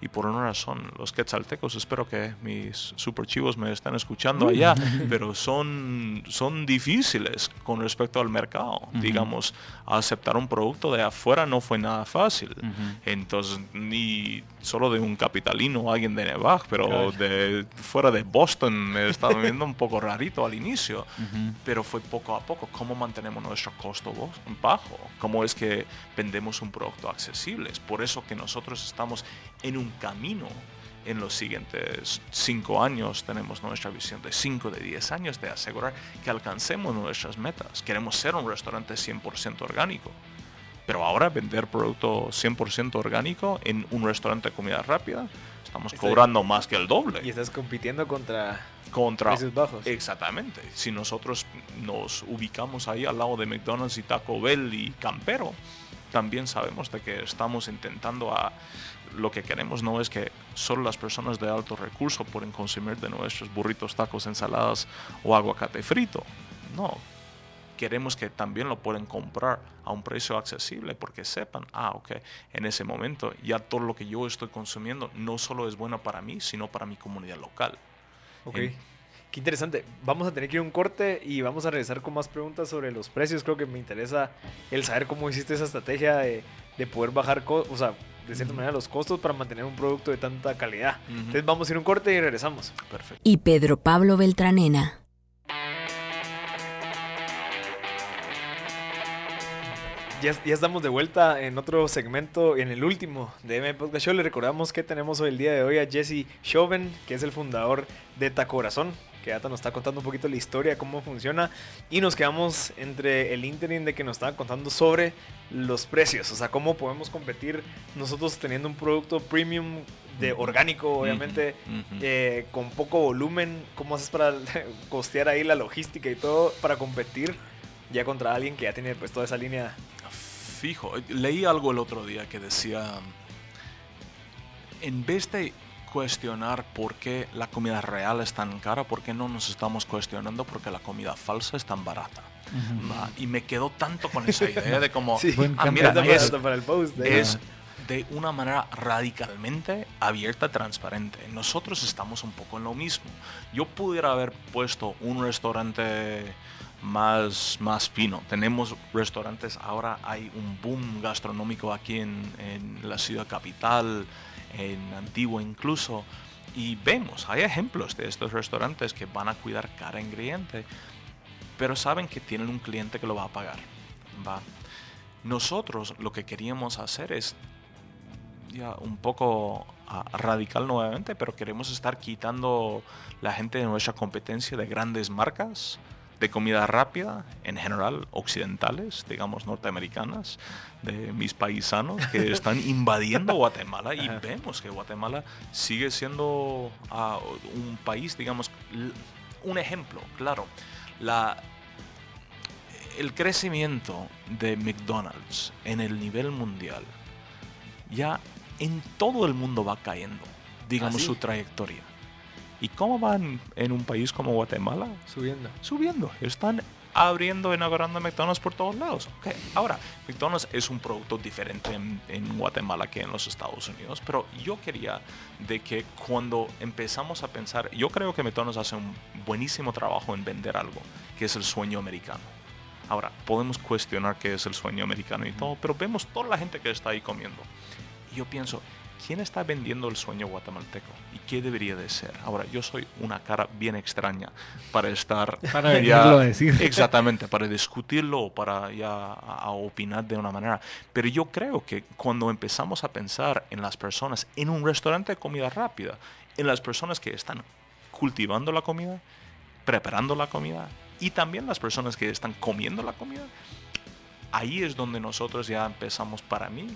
y por una razón. Los quetzaltecos, espero que mis super chivos me estén escuchando allá, pero son, son difíciles con respecto al mercado. Uh -huh. Digamos, aceptar un producto de afuera no fue nada fácil. Uh -huh. Entonces, ni solo de un capitalino, alguien de Nevada, pero de fuera de Boston me estaba viendo un poco rarito al inicio, uh -huh. pero fue poco a poco. ¿Cómo mantenemos nuestro costo bajo? ¿Cómo es que vendemos un producto accesible? Es por eso que nosotros estamos en un camino en los siguientes cinco años. Tenemos nuestra visión de cinco, de 10 años de asegurar que alcancemos nuestras metas. Queremos ser un restaurante 100% orgánico. Pero ahora vender producto 100% orgánico en un restaurante de comida rápida, estamos Estoy, cobrando más que el doble.
Y estás compitiendo contra,
contra
precios bajos.
Exactamente. Si nosotros nos ubicamos ahí al lado de McDonald's y Taco Bell y Campero, también sabemos de que estamos intentando a lo que queremos no es que solo las personas de alto recurso pueden consumir de nuestros burritos, tacos, ensaladas o aguacate frito. No, queremos que también lo pueden comprar a un precio accesible porque sepan, ah, ok, en ese momento ya todo lo que yo estoy consumiendo no solo es bueno para mí, sino para mi comunidad local.
Ok. En, Qué interesante. Vamos a tener que ir a un corte y vamos a regresar con más preguntas sobre los precios. Creo que me interesa el saber cómo hiciste esa estrategia de, de poder bajar, o sea, de cierta uh -huh. manera los costos para mantener un producto de tanta calidad. Uh -huh. Entonces vamos a ir a un corte y regresamos.
Perfecto.
Y Pedro Pablo Beltranena.
Ya, ya, estamos de vuelta en otro segmento, en el último de M Podcast Show. Le recordamos que tenemos hoy el día de hoy a Jesse Chauvin, que es el fundador de Tacorazón. Que Ata nos está contando un poquito la historia, cómo funciona, y nos quedamos entre el interim de que nos estaba contando sobre los precios, o sea, cómo podemos competir nosotros teniendo un producto premium de orgánico, obviamente, eh, con poco volumen, cómo haces para costear ahí la logística y todo para competir ya contra alguien que ya tiene pues toda esa línea.
Fijo, leí algo el otro día que decía, en vez de cuestionar por qué la comida real es tan cara, por qué no nos estamos cuestionando por qué la comida falsa es tan barata. Y me quedo tanto con esa idea de como,
sí,
ah, mira, es,
para el post,
es de una manera radicalmente abierta, transparente. Nosotros estamos un poco en lo mismo. Yo pudiera haber puesto un restaurante más, más fino. Tenemos restaurantes, ahora hay un boom gastronómico aquí en, en la ciudad capital, en Antigua incluso, y vemos, hay ejemplos de estos restaurantes que van a cuidar cada ingrediente, pero saben que tienen un cliente que lo va a pagar. ¿va? Nosotros lo que queríamos hacer es ya un poco ah, radical nuevamente, pero queremos estar quitando la gente de nuestra competencia de grandes marcas de comida rápida, en general occidentales, digamos norteamericanas, de mis paisanos que están invadiendo Guatemala y vemos que Guatemala sigue siendo ah, un país, digamos, un ejemplo, claro. La, el crecimiento de McDonald's en el nivel mundial ya en todo el mundo va cayendo, digamos, ¿Ah, su trayectoria. ¿Y cómo van en un país como Guatemala?
Subiendo.
Subiendo. Están abriendo, inaugurando McDonald's por todos lados. Okay. Ahora, McDonald's es un producto diferente en, en, Guatemala que en los Estados Unidos, pero yo quería de que cuando empezamos a pensar, yo creo que McDonald's hace un buenísimo trabajo en vender algo, que es el sueño americano. Ahora, podemos cuestionar qué es el sueño americano y todo, pero vemos toda la gente que está ahí comiendo. Y yo pienso, ¿quién está vendiendo el sueño guatemalteco? ¿Y qué debería de ser? Ahora, yo soy una cara bien extraña para estar...
Para ya, decir.
Exactamente, para discutirlo o para ya a, opinar de una manera. Pero yo creo que cuando empezamos a pensar en las personas, en un restaurante de comida rápida, en las personas que están cultivando la comida, preparando la comida y también las personas que están comiendo la comida, ahí es donde nosotros ya empezamos para mí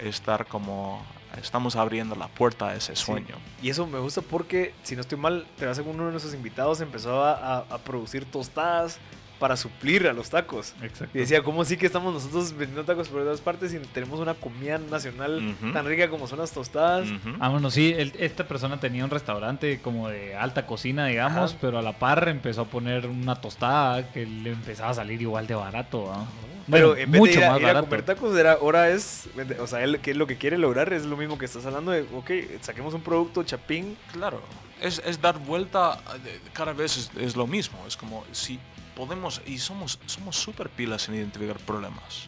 estar como estamos abriendo la puerta a ese sueño.
Y eso me gusta porque, si no estoy mal, te vas uno de nuestros invitados empezó a, a, producir tostadas para suplir a los tacos.
Exacto.
Y decía, ¿cómo sí que estamos nosotros vendiendo tacos por todas partes y tenemos una comida nacional tan rica como son las tostadas?
Ah, bueno, sí, esta persona tenía un restaurante como de alta cocina, digamos, pero a la par empezó a poner una tostada que le empezaba a salir igual de barato.
Pero en vez mucho de ir, más a, comer tacos, era, ahora es, o sea, él, que es lo que quiere lograr es lo mismo que estás hablando de, ok, saquemos un producto chapín.
Claro, es, es dar vuelta, cada vez es, es, lo mismo, es como si podemos, y somos súper pilas en identificar problemas.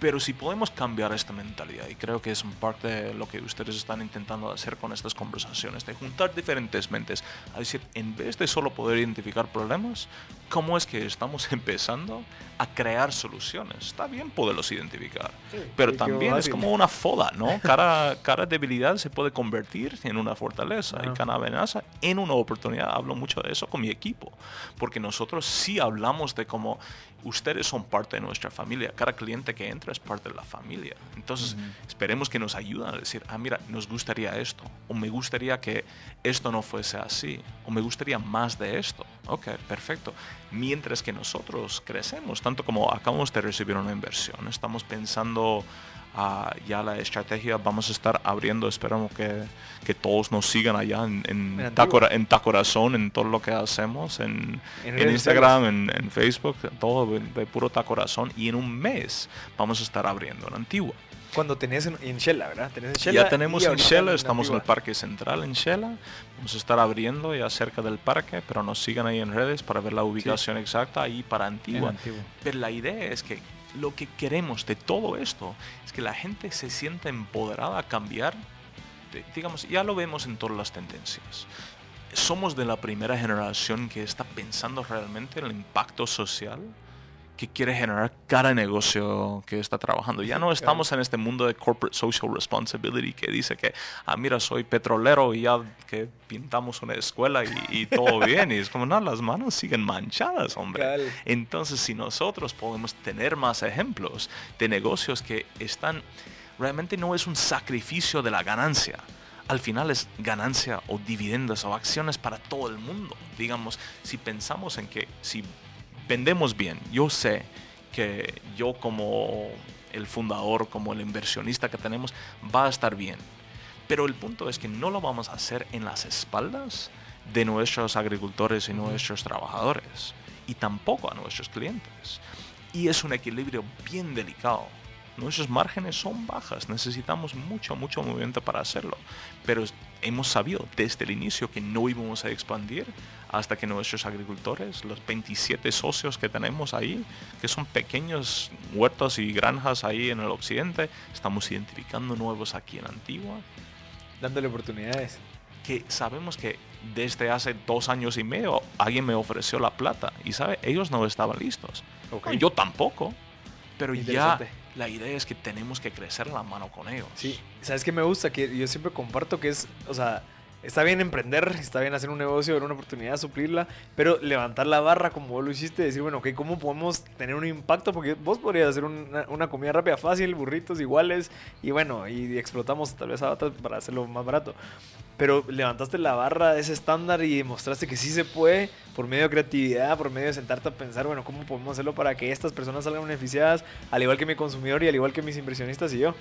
Pero si podemos cambiar esta mentalidad, y creo que es parte de lo que ustedes están intentando hacer con estas conversaciones, de juntar diferentes mentes, a decir, en vez de solo poder identificar problemas, ¿cómo es que estamos empezando a crear soluciones? Está bien poderlos identificar, pero también es como una foda, ¿no? Cada, cada debilidad se puede convertir en una fortaleza y cada amenaza en una oportunidad. Hablo mucho de eso con mi equipo, porque nosotros sí hablamos de cómo ustedes son parte de nuestra familia. Cada cliente que entra es parte de la familia. Entonces, esperemos que nos ayuden a decir, ah, mira, nos gustaría esto, o me gustaría que esto no fuese así, o me gustaría más de esto. Ok, perfecto. Mientras que nosotros crecemos, tanto como acabamos de recibir una inversión, estamos pensando ya la estrategia vamos a estar abriendo. Esperamos que, que todos nos sigan allá en, en, en, Tacorazón, en todo lo que hacemos, en, en Instagram, en, Facebook, todo de, puro Tacorazón. Y en un mes vamos a estar abriendo en Antigua.
Cuando tenés en, Shela, ¿verdad?
Tenés ya tenemos en Shela, estamos en el Parque Central en Shela. Vamos a estar abriendo ya cerca del parque, pero nos sigan ahí en redes para ver la ubicación exacta ahí para Antigua. Antigua. Pero la idea es que lo que queremos de todo esto es que la gente se sienta empoderada a cambiar. digamos, ya lo vemos en todas las tendencias. Somos de la primera generación que está pensando realmente en el impacto social que quiere generar cada negocio que está trabajando. Ya no estamos en este mundo de corporate social responsibility que dice que, ah, mira, soy petrolero y ya que pintamos una escuela y, todo bien. Y es como, no, las manos siguen manchadas, hombre. Entonces, si nosotros podemos tener más ejemplos de negocios que están, realmente no es un sacrificio de la ganancia al final es ganancia o dividendos o acciones para todo el mundo. Digamos, si pensamos en que si vendemos bien. Yo sé que yo como el fundador, como el inversionista que tenemos, va a estar bien. Pero el punto es que no lo vamos a hacer en las espaldas de nuestros agricultores y nuestros trabajadores y tampoco a nuestros clientes. Y es un equilibrio bien delicado. Nuestros márgenes son bajas, necesitamos mucho, mucho movimiento para hacerlo. Pero hemos sabido desde el inicio que no íbamos a expandir hasta que nuestros agricultores, los 27 socios que tenemos ahí, que son pequeños huertos y granjas ahí en el occidente, estamos identificando nuevos aquí en Antigua.
Dándole oportunidades.
Que sabemos que desde hace dos años y medio alguien me ofreció la plata y sabe, ellos no estaban listos. Yo tampoco, pero ya la idea es que tenemos que crecer la mano con ellos.
Sí, ¿sabes qué me gusta? Que yo siempre comparto que es, o sea, está bien emprender, está bien hacer un negocio, ver una oportunidad, suplirla, pero levantar la barra como vos lo hiciste, decir, bueno, ok, ¿cómo podemos tener un impacto? Porque vos podrías hacer una, comida rápida fácil, burritos iguales, y bueno, y explotamos tal vez a para hacerlo más barato. Pero levantaste la barra de ese estándar y demostraste que sí se puede por medio de creatividad, por medio de sentarte a pensar, bueno, ¿cómo podemos hacerlo para que estas personas salgan beneficiadas, al igual que mi consumidor y al igual que mis inversionistas y yo?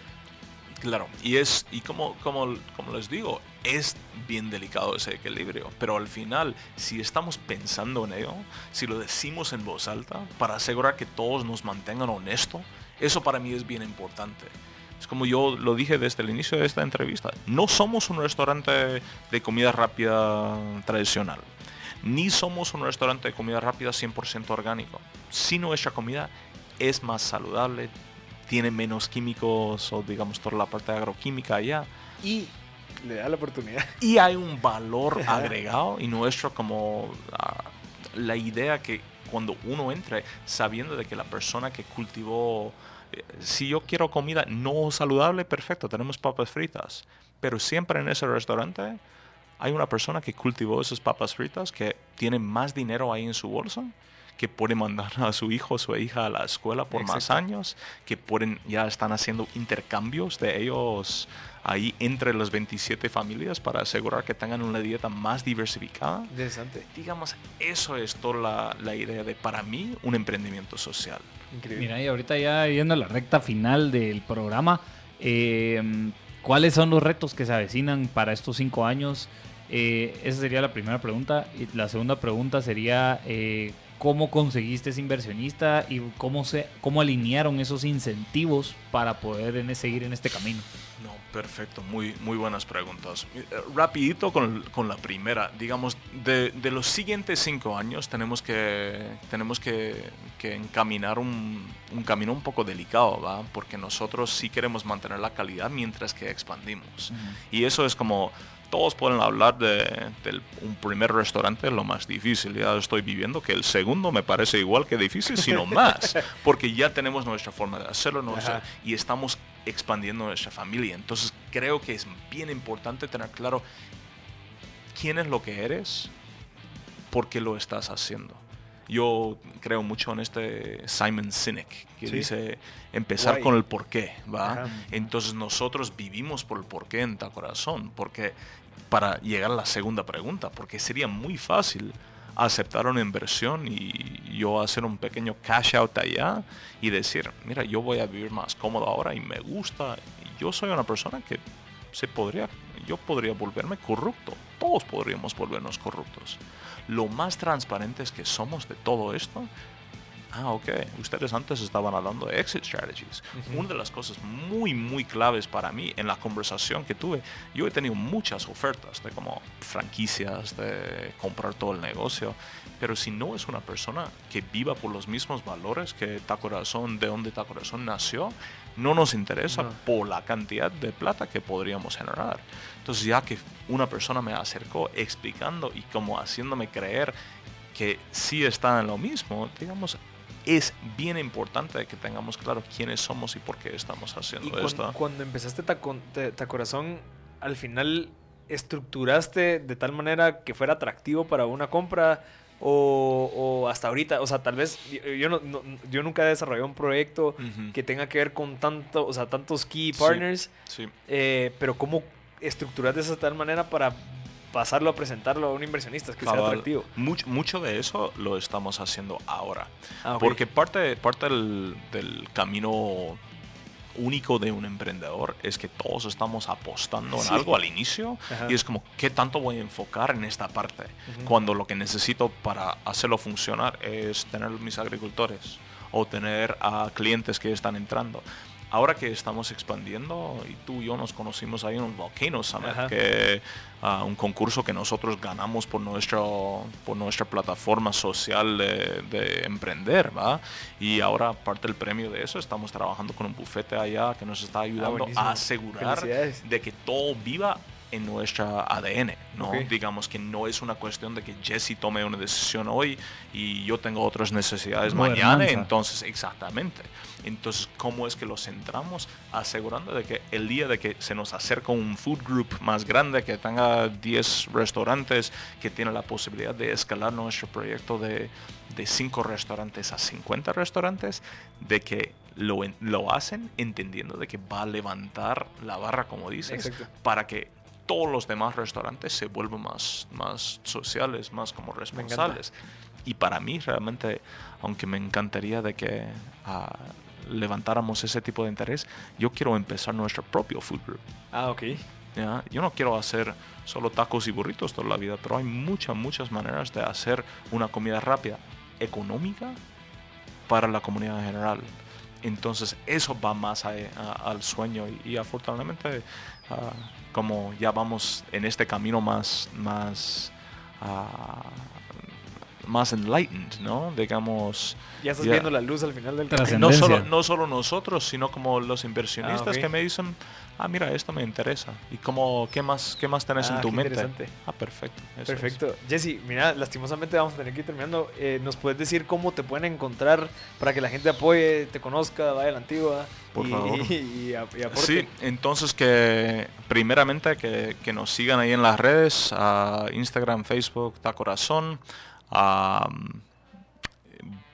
Claro, y es, y como, como, como les digo, es bien delicado ese equilibrio, pero al final, si estamos pensando en ello, si lo decimos en voz alta, para asegurar que todos nos mantengan honestos, eso para mí es bien importante. Es como yo lo dije desde el inicio de esta entrevista, no somos un restaurante de comida rápida tradicional, ni somos un restaurante de comida rápida 100% orgánico, si nuestra comida es más saludable, tiene menos químicos o digamos toda la parte agroquímica allá.
Y le da la oportunidad.
Y hay un valor agregado y nuestro como ah, la idea que cuando uno entre sabiendo de que la persona que cultivó, si yo quiero comida no saludable, perfecto, tenemos papas fritas, pero siempre en ese restaurante hay una persona que cultivó esas papas fritas que tiene más dinero ahí en su bolsa que puede mandar a su hijo o su hija a la escuela por más años, que pueden, ya están haciendo intercambios de ellos ahí entre las 27 familias para asegurar que tengan una dieta más diversificada.
Interesante.
Digamos, eso es toda la, la idea de, para mí, un emprendimiento social.
Increíble. Mira, y ahorita ya yendo a la recta final del programa, eh, ¿cuáles son los retos que se avecinan para estos cinco años? Eh, esa sería la primera pregunta. Y la segunda pregunta sería, eh, cómo conseguiste ese inversionista y cómo, se, cómo alinearon esos incentivos para poder en, seguir en este camino.
No, perfecto, muy, muy buenas preguntas. Eh, rapidito con, con la primera, digamos, de, de, los siguientes cinco años tenemos que, tenemos que, que encaminar un, un, camino un poco delicado, ¿va? Porque nosotros sí queremos mantener la calidad mientras que expandimos. Y eso es como todos pueden hablar de, un primer restaurante lo más difícil. Ya estoy viviendo que el segundo me parece igual que difícil, sino más, porque ya tenemos nuestra forma de hacerlo y estamos expandiendo nuestra familia. Entonces creo que es bien importante tener claro quién es lo que eres, por qué lo estás haciendo. Yo creo mucho en este Simon Sinek, que dice empezar con el porqué, ¿va? Entonces nosotros vivimos por el porqué en ta corazón, porque para llegar a la segunda pregunta, porque sería muy fácil aceptar una inversión y yo hacer un pequeño cash out allá y decir, mira, yo voy a vivir más cómodo ahora y me gusta. Yo soy una persona que se podría, yo podría volverme corrupto. Todos podríamos volvernos corruptos. Lo más transparentes que somos de todo esto ah, ok, ustedes antes estaban hablando de exit strategies. Una de las cosas muy, muy claves para mí en la conversación que tuve, yo he tenido muchas ofertas de como franquicias, de comprar todo el negocio, pero si no es una persona que viva por los mismos valores que Corazón, de donde Corazón nació, no nos interesa por la cantidad de plata que podríamos generar. Entonces ya que una persona me acercó explicando y como haciéndome creer que sí está en lo mismo, digamos, es bien importante que tengamos claro quiénes somos y por qué estamos
Y
haciendo esto.
cuando, empezaste Taco- Te- Tacorazón, al final estructuraste de tal manera que fuera atractivo para una compra o, o hasta ahorita, o sea, tal vez yo, no, no- yo nunca he desarrollado un proyecto que tenga que ver con tanto, o sea, tantos key
Sí.
partners,
Sí.
eh, pero cómo estructurar de esa tal manera para pasarlo a presentarlo a un inversionista, que sea
Cabal.
atractivo.
Mucho, mucho de eso lo estamos haciendo ahora.
Ah.
Porque parte, parte del, del camino único de un emprendedor es que todos estamos apostando en algo al inicio
Ajá.
y es como, ¿qué tanto voy a enfocar en esta parte? Cuando lo que necesito para hacerlo funcionar es tener mis agricultores o tener a clientes que están entrando. Ahora que estamos expandiendo, y tú y yo nos conocimos ahí en un Volcano Summit,
Ajá.
que ah, un concurso que nosotros ganamos por, nuestro, por nuestra plataforma social de, de emprender, ¿va? Y ahora, parte del premio de eso, estamos trabajando con un bufete allá que nos está ayudando
buenísimo.
a asegurar de que todo viva en nuestra ADN, ¿no? Digamos que no es una cuestión de que Jesse tome una decisión hoy y yo tengo otras necesidades mañana, entonces, exactamente. Entonces, ¿cómo es que lo centramos? Asegurando de que el día de que se nos acerca un food group más grande, que tenga 10 restaurantes, que tiene la posibilidad de escalar nuestro proyecto de, de 5 restaurantes a 50 restaurantes, de que lo, lo hacen entendiendo de que va a levantar la barra, como dices,
Exacto.
para que todos los demás restaurantes se vuelvan más, más sociales, más como responsables. Y para mí realmente, aunque me encantaría de que ah, levantáramos ese tipo de interés, yo quiero empezar nuestro propio food group.
Ah, ok.
¿ya? Yo no quiero hacer solo tacos y burritos toda la vida, pero hay muchas, muchas maneras de hacer una comida rápida, económica, para la comunidad en general. Entonces eso va más a- a- al sueño y, y afortunadamente ah, como ya vamos en este camino más, más, ah, más enlightened, ¿no? Digamos,
Ya estás
Ya.
viendo la luz al final del camino.
no solo, no solo nosotros, sino como los inversionistas
Ah,
que me dicen, ah, mira, esto me interesa. ¿Y cómo, qué, más, qué más tenés
Ah,
en tu
qué
mente?
interesante.
Ah, perfecto. eso es.
Perfecto. Jesse, mira, lastimosamente vamos a tener que ir terminando. Eh, ¿Nos puedes decir cómo te pueden encontrar para que la gente apoye, te conozca, vaya a la antigua?
Por
y,
favor.
Y, y ap- y aporte?
Sí, entonces que primeramente que, que nos sigan ahí en las redes, a Instagram, Facebook, Ta Corazón, a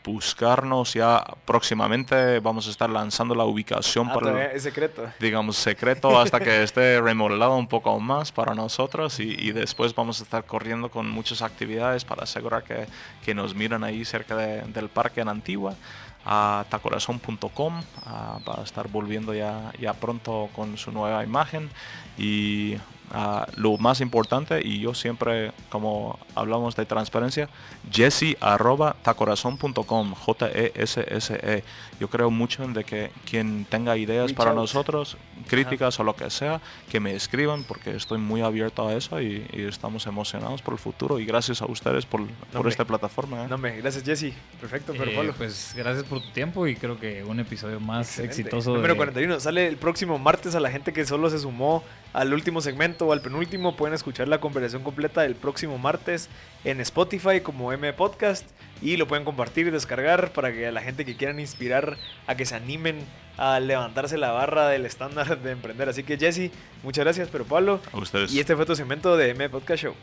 buscarnos ya próximamente, vamos a estar lanzando la ubicación
Ah,
para
es secreto.
digamos, secreto hasta que esté remodelado un poco más para nosotros y, y después vamos a estar corriendo con muchas actividades para asegurar que, que nos miran ahí cerca de- del parque en Antigua. A tacorazón.com ah, va a estar volviendo ya, ya pronto con su nueva imagen y ah, lo más importante y yo siempre como hablamos de transparencia jesse arroba tacorazón.com j e s s e yo creo mucho en de que quien tenga ideas
Reach
para
out.
nosotros críticas o lo que sea que me escriban porque estoy muy abierto a eso y, y estamos emocionados por el futuro y gracias a ustedes por, por esta plataforma ¿eh?
No, gracias Jesse. Perfecto, pero
Eh,
Pablo.
pues gracias por tu tiempo y creo que un episodio más
Excelente.
exitoso.
Número
de-
41. Sale el próximo martes a la gente que solo se sumó al último segmento o al penúltimo. Pueden escuchar la conversación completa el próximo martes en Spotify como M Podcast. Y lo pueden compartir y descargar para que a la gente que quieran inspirar a que se animen a levantarse la barra del estándar de emprender. Así que Jesse, muchas gracias, pero Pablo.
a ustedes
Y este fue tu segmento de M Podcast Show.